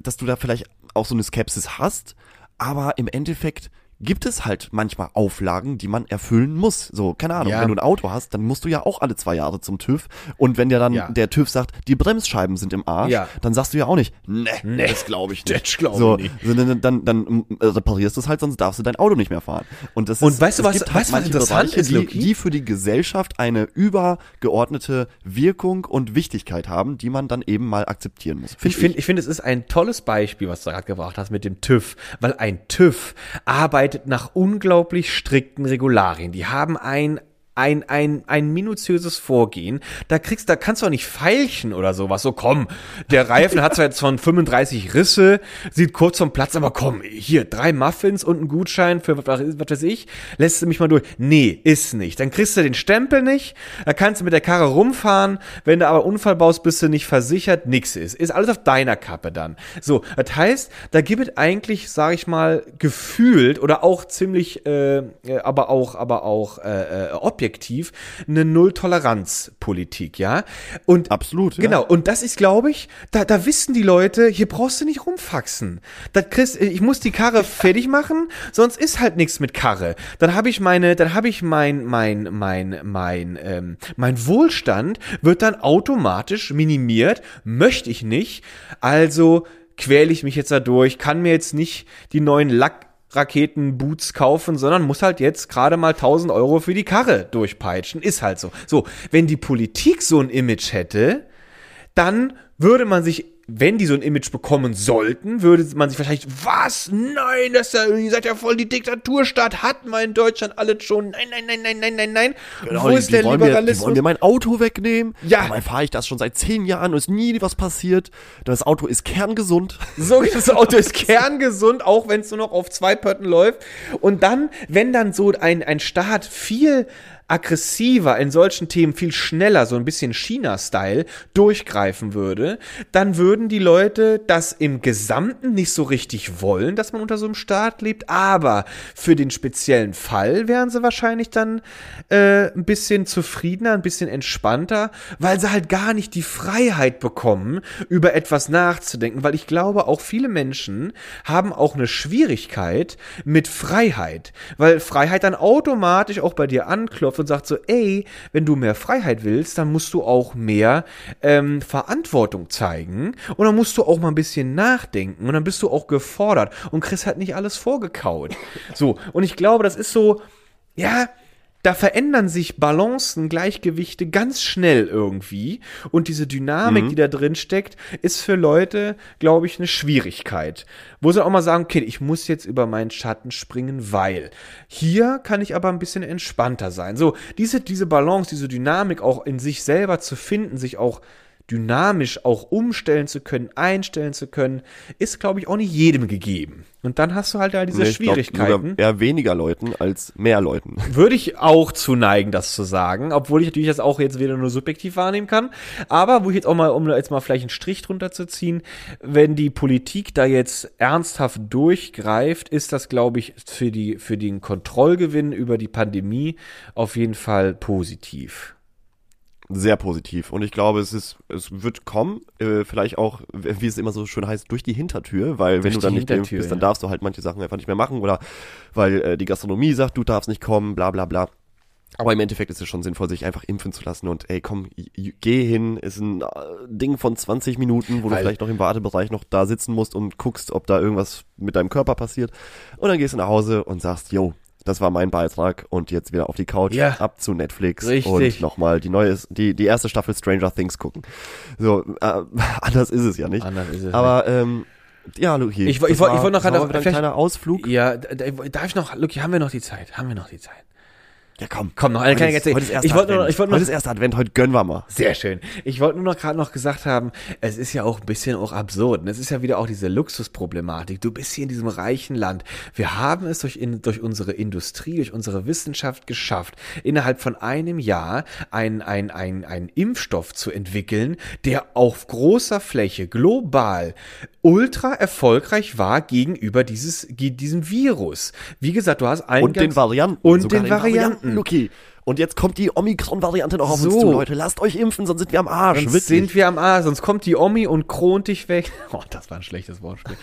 dass du da vielleicht auch so eine Skepsis hast, aber im Endeffekt gibt es halt manchmal Auflagen, die man erfüllen muss. So, keine Ahnung, Ja. wenn du ein Auto hast, dann musst du ja auch alle zwei Jahre zum TÜV. Und wenn dir dann Ja. der TÜV sagt, die Bremsscheiben sind im Arsch, Ja. dann sagst du ja auch nicht, nee, Nee, das glaube ich <laughs> nicht. das glaub ich so, nicht. so, dann, dann, dann mm, reparierst du es halt, sonst darfst du dein Auto nicht mehr fahren. Und, das Und ist, weißt du, was- gibt weißt was interessant Bereiche, ist, die, die für die Gesellschaft eine übergeordnete Wirkung und Wichtigkeit haben, die man dann eben mal akzeptieren muss. Find Ich finde, ich finde, es ist ein tolles Beispiel, was du gerade gebracht hast mit dem TÜV, weil ein TÜV arbeitet nach unglaublich strikten Regularien. Die haben ein ein, ein, ein minutiöses Vorgehen. Da kriegst, da kannst du auch nicht feilchen oder sowas. So, komm, der Reifen hat zwar jetzt von 35 Risse, sieht kurz vom Platz, aber komm, hier, drei Muffins und ein Gutschein für was, was weiß ich, lässt du mich mal durch. Nee, ist nicht. Dann kriegst du den Stempel nicht, da kannst du mit der Karre rumfahren, wenn du aber Unfall baust, bist du nicht versichert, nix ist. Ist alles auf deiner Kappe dann. So, das heißt, da gibt es eigentlich, sag ich mal, gefühlt oder auch ziemlich, äh, äh, aber auch, aber auch äh, äh, objektiv eine Null-Toleranz-Politik, ja. Und Absolut, ja. Genau. Und das ist, glaube ich, da, da wissen die Leute, hier brauchst du nicht rumfaxen. Das kriegst, ich muss die Karre <laughs> fertig machen, sonst ist halt nichts mit Karre. Dann habe ich meine, dann habe ich mein, mein, mein, mein, ähm, mein Wohlstand wird dann automatisch minimiert. Möchte ich nicht. Also quäle ich mich jetzt da durch, kann mir jetzt nicht die neuen Lackraketen-Boots kaufen, sondern muss halt jetzt gerade mal 1000 Euro für die Karre durchpeitschen. Ist halt so. So, wenn die Politik so ein Image hätte, dann würde man sich, wenn die so ein Image bekommen sollten, würde man sich wahrscheinlich, was? Nein, das ist ja, ihr seid ja voll die Diktaturstaat, hatten wir in Deutschland alles schon. Nein, nein, nein, nein, nein, nein, nein. Genau, Wo die- ist die der wollen Mir, die Liberalismus? wollen mir mein Auto wegnehmen. Ja. Dabei fahre ich das schon seit zehn Jahren und ist nie was passiert. Das Auto ist kerngesund. So, das Auto ist kerngesund, auch wenn es nur noch auf zwei Pötten läuft. Und dann, wenn dann so ein, ein Staat viel aggressiver in solchen Themen viel schneller, so ein bisschen China-Style, durchgreifen würde, dann würden die Leute das im Gesamten nicht so richtig wollen, dass man unter so einem Staat lebt, aber für den speziellen Fall wären sie wahrscheinlich dann äh, ein bisschen zufriedener, ein bisschen entspannter, weil sie halt gar nicht die Freiheit bekommen, über etwas nachzudenken, weil ich glaube, auch viele Menschen haben auch eine Schwierigkeit mit Freiheit, weil Freiheit dann automatisch auch bei dir anklopft und sagt so, ey, wenn du mehr Freiheit willst, dann musst du auch mehr ähm, Verantwortung zeigen und dann musst du auch mal ein bisschen nachdenken und dann bist du auch gefordert und kriegst halt nicht alles vorgekaut. So, und ich glaube, das ist so, ja, da verändern sich Balancen, Gleichgewichte ganz schnell irgendwie. Und diese Dynamik, die da drin steckt, ist für Leute, glaube ich, eine Schwierigkeit. Wo sie auch mal sagen, okay, ich muss jetzt über meinen Schatten springen, weil hier kann ich aber ein bisschen entspannter sein. So, diese, diese Balance, diese Dynamik auch in sich selber zu finden, sich auch dynamisch auch umstellen zu können, einstellen zu können, ist, glaube ich, auch nicht jedem gegeben. Und dann hast du halt da diese Nee, glaub, Schwierigkeiten. sogar eher weniger Leuten als mehr Leuten. <laughs> Würde ich auch zu neigen, das zu sagen, obwohl ich natürlich das auch jetzt wieder nur subjektiv wahrnehmen kann. Aber wo ich jetzt auch mal, um jetzt mal vielleicht einen Strich drunter zu ziehen, wenn die Politik da jetzt ernsthaft durchgreift, ist das, glaube ich, für die, für den Kontrollgewinn über die Pandemie auf jeden Fall positiv. Sehr positiv. Und ich glaube, es ist, es wird kommen, äh, vielleicht auch, wie es immer so schön heißt, durch die Hintertür, weil wenn Durch du dann nicht geimpft bist, dann darfst du halt manche Sachen einfach nicht mehr machen oder weil äh, die Gastronomie sagt, du darfst nicht kommen, bla bla bla. Aber im Endeffekt ist es schon sinnvoll, sich einfach impfen zu lassen und ey, komm, geh hin, ist ein äh, Ding von 20 Minuten, wo du Weil- vielleicht noch im Wartebereich noch da sitzen musst und guckst, ob da irgendwas mit deinem Körper passiert. Und dann gehst du nach Hause und sagst, yo, das war mein Beitrag und jetzt wieder auf die Couch, Ja. ab zu Netflix Richtig. und nochmal die neue, die, die erste Staffel Stranger Things gucken. So, äh, <laughs> anders ist es ja nicht. Anders ist es Aber, ähm, ja, Luki. Ich ich ich war- wollt noch gerade ein kleiner Ausflug. Ja, da- da- darf ich noch, Lucky, haben wir noch die Zeit? Haben wir noch die Zeit? Ja, komm. Komm, noch eine Heute kleine ist, heute ist erster Ich wollte nur, Advent. ich wollte nur heute ist erster Advent, heute gönnen wir mal. Sehr schön. Ich wollte nur noch gerade noch gesagt haben, es ist ja auch ein bisschen auch absurd. Und es ist ja wieder auch diese Luxusproblematik. Du bist hier in diesem reichen Land. Wir haben es durch, in, durch unsere Industrie, durch unsere Wissenschaft geschafft, innerhalb von einem Jahr ein, ein, ein, ein Impfstoff zu entwickeln, der auf großer Fläche global ultra erfolgreich war gegenüber dieses, diesem Virus. Wie gesagt, du hast einen Und den Varianten. Und den Varianten. Luki. Und jetzt kommt die Omikron-Variante noch auf uns So. zu, Leute. Lasst euch impfen, sonst sind wir am Arsch. Sonst wirklich. sind wir am A, sonst kommt die Omi und kront dich weg. <laughs> Oh, das war ein schlechtes Wortspiel.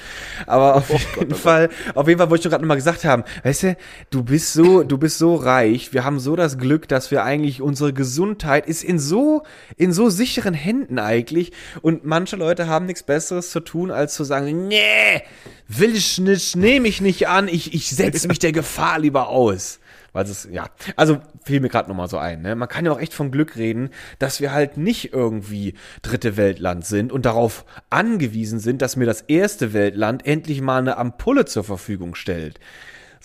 Aber auf <laughs> jeden Fall, auf jeden Fall wollte ich doch gerade nochmal gesagt haben, weißt du, du bist so, du bist so reich, wir haben so das Glück, dass wir eigentlich, unsere Gesundheit ist in so, in so sicheren Händen eigentlich und manche Leute haben nichts Besseres zu tun, als zu sagen, nee, will ich nicht, nehme ich nicht an, ich, ich setze <laughs> mich der Gefahr lieber aus. Weil es, ja, also fiel mir gerade nochmal so ein, ne? Man kann ja auch echt von Glück reden, dass wir halt nicht irgendwie dritte Weltland sind und darauf angewiesen sind, dass mir das erste Weltland endlich mal eine Ampulle zur Verfügung stellt.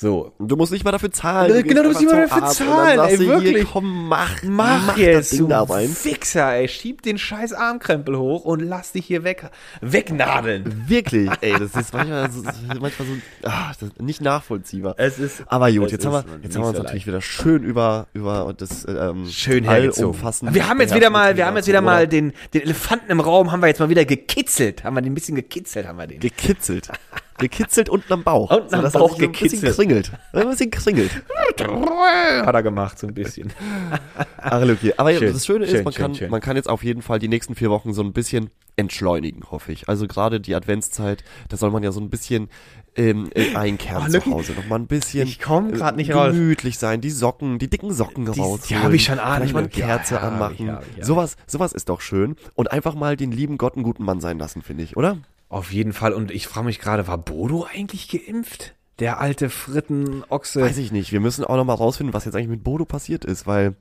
So. Du musst nicht mal dafür zahlen. Genau, gehst du musst nicht mal dafür Arzt zahlen, ey, du Hier, wirklich. komm, mach, Mach, mach jetzt, das Ding du da rein. Fixer, ey. Schieb den scheiß Armkrempel hoch und lass dich hier weg, wegnadeln. Wirklich, ey, das ist <laughs> manchmal so, manchmal so das ist nicht nachvollziehbar. Es ist- Aber gut, jetzt haben wir, jetzt haben wir uns so natürlich wieder schön über, über das ähm, Schön hergezogen. allumfassende Wir haben jetzt wieder mal, wir haben jetzt wieder mal den, den Elefanten im Raum, haben wir jetzt mal wieder gekitzelt. Haben wir den ein bisschen gekitzelt, haben wir den. gekitzelt. <laughs> Gekitzelt unten am Bauch. Unten am er Bauch so ein bisschen gekitzelt. kringelt. Ein bisschen kringelt. <laughs> Hat er gemacht, so ein bisschen. <laughs> Ach, okay. Aber Schön, das Schöne ist, schön, man, schön, kann, schön. man kann jetzt auf jeden Fall die nächsten vier Wochen so ein bisschen entschleunigen, hoffe ich. Also gerade die Adventszeit, da soll man ja so ein bisschen ähm, äh, <laughs> einkehren Oh, zu Hause. Noch mal ein bisschen ich komm grad nicht äh, raus. gemütlich sein, die Socken, die dicken Socken Die- rausholen. die hab ich schon an, Vielleicht mal eine. Ja, Kerze ja, anmachen. hab ich. sowas, sowas ist doch schön. Und einfach mal den lieben Gott einen guten Mann sein lassen, finde ich, oder? Auf jeden Fall. Und ich frage mich gerade, war Bodo eigentlich geimpft? Der alte Frittenochse. Weiß ich nicht. Wir müssen auch noch mal rausfinden, was jetzt eigentlich mit Bodo passiert ist, weil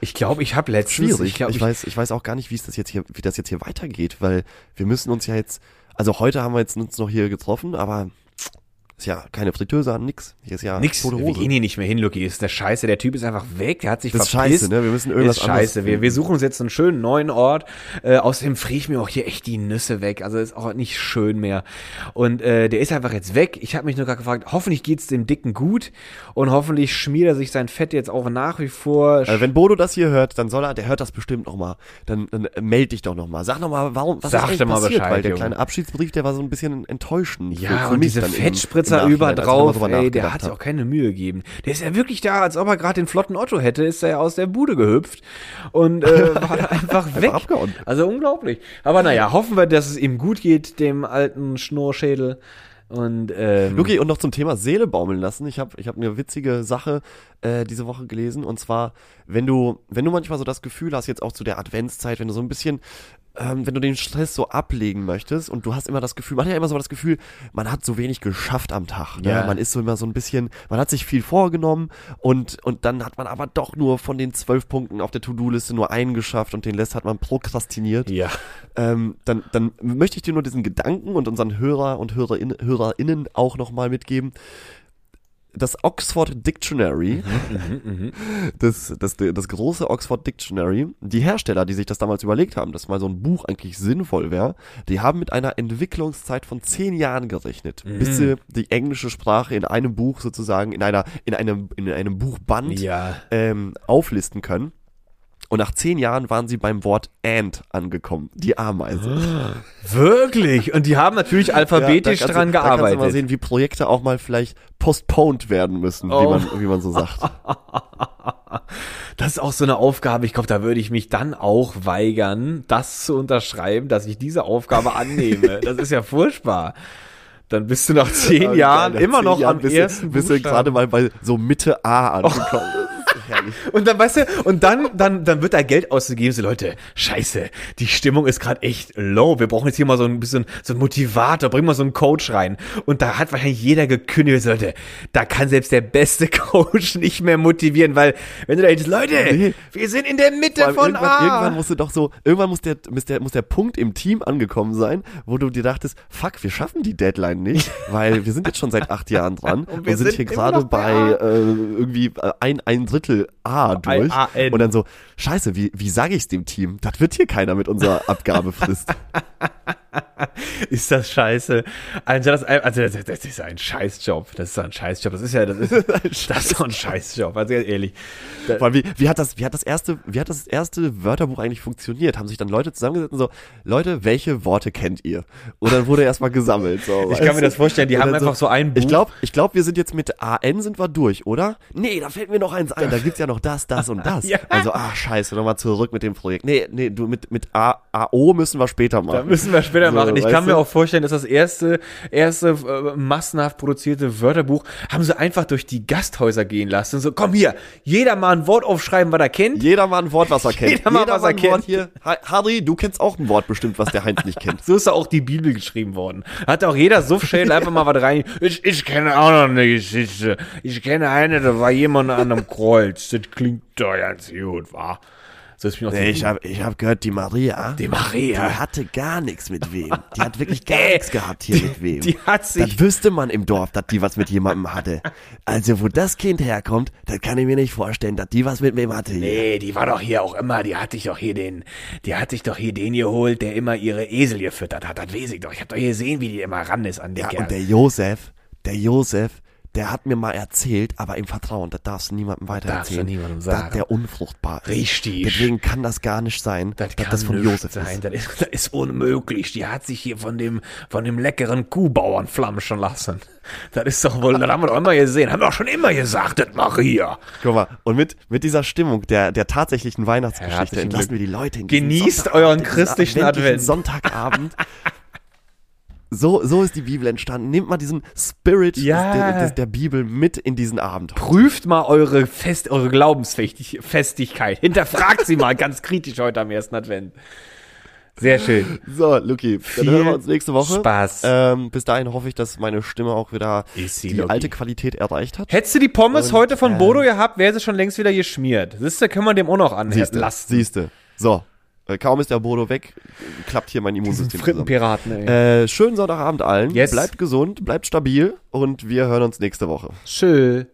Ich glaube, ich habe letztens. schwierig. Ich, glaub, ich, weiß, ich weiß auch gar nicht, wie es das jetzt hier, wie das jetzt hier weitergeht, weil wir müssen uns ja jetzt, also heute haben wir jetzt uns noch hier getroffen, aber ist ja keine Fritteuse an, nix. Ist ja Nix, tote wir Hose. gehen hier nicht mehr hin, Lucky. Ist der Scheiße. Der Typ ist einfach weg. Der hat sich Das ist scheiße, ne? Wir müssen irgendwas ist scheiße. Wir, wir suchen uns jetzt einen schönen neuen Ort. Äh, außerdem friere ich mir auch hier echt die Nüsse weg. Also ist auch nicht schön mehr. Und äh, der ist einfach jetzt weg. Ich habe mich nur gerade gefragt, hoffentlich geht's dem Dicken gut und hoffentlich schmiert er sich sein Fett jetzt auch nach wie vor. Also wenn Bodo das hier hört, dann soll er, der hört das bestimmt noch mal. Dann, dann äh, meld dich doch noch mal. Sag noch mal, warum, was Sag ist eigentlich mal passiert? Bescheid, Weil der kleine Abschiedsbrief, der war so ein bisschen enttäuschend. für- Ja, für und mich diese dann im über drauf, ey, der hat sich auch keine Mühe gegeben. Der ist ja wirklich da, als ob er gerade den flotten Otto hätte, ist er ja aus der Bude gehüpft und äh, <laughs> war da einfach weg. abgehauen. Also unglaublich. Aber naja, hoffen wir, dass es ihm gut geht, dem alten Schnurrschädel. Und ähm, Luki, und noch zum Thema Seele baumeln lassen. Ich habe ich hab eine witzige Sache äh, diese Woche gelesen. Und zwar, wenn du, wenn du manchmal so das Gefühl hast, jetzt auch zu der Adventszeit, wenn du so ein bisschen, ähm, wenn du den Stress so ablegen möchtest und du hast immer das Gefühl, man hat ja immer so das Gefühl, man hat so wenig geschafft am Tag. Ne? Ja. Man ist so immer so ein bisschen, man hat sich viel vorgenommen und, und dann hat man aber doch nur von den zwölf Punkten auf der To-Do-Liste nur einen geschafft und den Rest hat man prokrastiniert ja. ähm, dann, dann möchte ich dir nur diesen Gedanken und unseren Hörer und Hörerin, HörerInnen auch nochmal mitgeben. Das Oxford Dictionary, <laughs> das, das, das große Oxford Dictionary, die Hersteller, die sich das damals überlegt haben, dass mal so ein Buch eigentlich sinnvoll wäre, die haben mit einer Entwicklungszeit von zehn Jahren gerechnet, bis sie die englische Sprache in einem Buch sozusagen, in einer, in einem, in einem Buchband Ja. ähm, auflisten können. Und nach zehn Jahren waren sie beim Wort Ant angekommen, die Ameise. Wirklich. Und die haben natürlich alphabetisch Ja, kannst du- dran Da kannst du gearbeitet. mal sehen, wie Projekte auch mal vielleicht postponed werden müssen, wie, Oh. man, wie man so sagt. <laughs> Das ist auch so eine Aufgabe. Ich glaube, da würde ich mich dann auch weigern, das zu unterschreiben, dass ich diese Aufgabe annehme. <laughs> Das ist ja furchtbar. Dann bist du nach zehn Jahren Nach immer zehn noch Jahren am bist ersten du, bist du gerade mal bei so Mitte A <laughs> angekommen. Ist herrlich. <laughs> Und dann, weißt du, und dann, dann, dann wird da Geld ausgegeben. So, Leute, scheiße, die Stimmung ist gerade echt low. Wir brauchen jetzt hier mal so ein bisschen, so ein Motivator, bring mal so einen Coach rein. Und da hat wahrscheinlich jeder gekündigt. So, Leute, da kann selbst der beste <laughs> Coach nicht mehr motivieren, weil, wenn du da jetzt, Leute, Nee. wir sind in der Mitte von irgendwann, A. irgendwann musst du doch so, irgendwann muss der, muss der, muss der Punkt im Team angekommen sein, wo du dir dachtest, fuck, wir schaffen die Deadline nicht, <laughs> weil wir sind jetzt schon seit acht Jahren dran und, wir sind, sind hier gerade bei äh, irgendwie äh, ein, ein Drittel A durch. A-N. Und dann so, scheiße, wie, wie sage ich's dem Team? Das wird hier keiner mit unserer <laughs> Abgabefrist. <laughs> ist das scheiße. Also das, also das, das ist ein Scheißjob. Das ist ein Scheißjob. Das ist ja, das ist, <laughs> das ist doch ein Scheißjob. Also ganz ehrlich. Allem, wie, wie hat das, wie hat das erste, wie hat das erste Wörterbuch eigentlich funktioniert? Haben sich dann Leute zusammengesetzt und so, Leute, welche Worte kennt ihr? Und dann wurde erstmal gesammelt. So, Ich kann mir das vorstellen, die haben einfach so ein Ich Buch. glaube, ich glaub, wir sind jetzt mit AN sind wir durch, oder? Nee, da fällt mir noch eins ein. Da gibt's ja noch das, das und das. <laughs> Ja. Also, ah, scheiße, nochmal zurück mit dem Projekt. Nee, nee, du mit, mit A, AO müssen wir später machen. Da müssen wir später So, machen. Ich kann mir du? auch vorstellen, dass das erste, erste äh, massenhaft produzierte Wörterbuch haben sie einfach durch die Gasthäuser gehen lassen. So, komm hier, jeder mal ein Wort aufschreiben, was er kennt. Jeder mal ein Wort, was er <laughs> kennt. Jeder mal, was er ein Wort kennt. hier. Ha- Harry, du kennst auch ein Wort bestimmt, was der Heinz nicht kennt. <laughs> So ist da auch die Bibel geschrieben worden. Hat auch jeder Suffschädel <laughs> einfach mal was rein. Ich, ich kenne auch noch eine Geschichte. Ich kenne eine, da war jemand an einem Kreuz. Das klingt doch ganz gut, wa? So noch Nee, ich habe ich hab gehört, die Maria, Die Maria. die hatte gar nichts mit wem. Die hat wirklich <laughs> gar nichts gehabt hier mit wem. die hat sich- Das wüsste man im Dorf, dass die was mit jemandem hatte. Also wo das Kind herkommt, das kann ich mir nicht vorstellen, dass die was mit wem hatte. Hier. Nee, die war doch hier auch immer, die hatte ich doch hier den, die hatte ich doch hier den geholt, der immer ihre Esel gefüttert hat. Das weiß ich doch. Ich hab doch gesehen, wie die immer ran ist an den Ja, Kerl. und der Josef, der Josef, der hat mir mal erzählt, aber im Vertrauen, das darfst du niemandem weitererzählen. du niemandem dass sagen. der unfruchtbar ist. Richtig. Deswegen kann das gar nicht sein, Das dass kann das von Josef sein. ist. Das ist, <laughs> das ist unmöglich. Die hat sich hier von dem, von dem leckeren Kuhbauern flamschen lassen. Das ist doch wohl, das haben wir doch immer gesehen. Haben wir doch schon immer gesagt, das Maria. Guck mal, und mit, mit dieser Stimmung der, der tatsächlichen Weihnachtsgeschichte entlassen wir die Leute in Genießt Sonntagabend, euren christlichen Advent. Sonntagabend. <laughs> So, so ist die Bibel entstanden. Nehmt mal diesen Spirit Ja. des, der, des, der Bibel mit in diesen Abend. Prüft mal eure Fest, eure Glaubensfestigkeit. Hinterfragt sie mal ganz kritisch heute am ersten Advent. Sehr schön. So, Luki, dann hören wir uns nächste Woche. Spaß. Ähm, bis dahin hoffe ich, dass meine Stimme auch wieder sie, die Luki. alte Qualität erreicht hat. Hättest du die Pommes Und, heute von äh, Bodo gehabt, wäre sie schon längst wieder geschmiert. Siehst du, können wir dem auch noch Siehste, anlassen. siehste. So, äh, kaum ist der Bodo weg, klappt hier mein Immunsystem. Frittenpiraten, ey. Äh, schönen Sonntagabend allen. Yes. Bleibt gesund, bleibt stabil und wir hören uns nächste Woche. Tschö.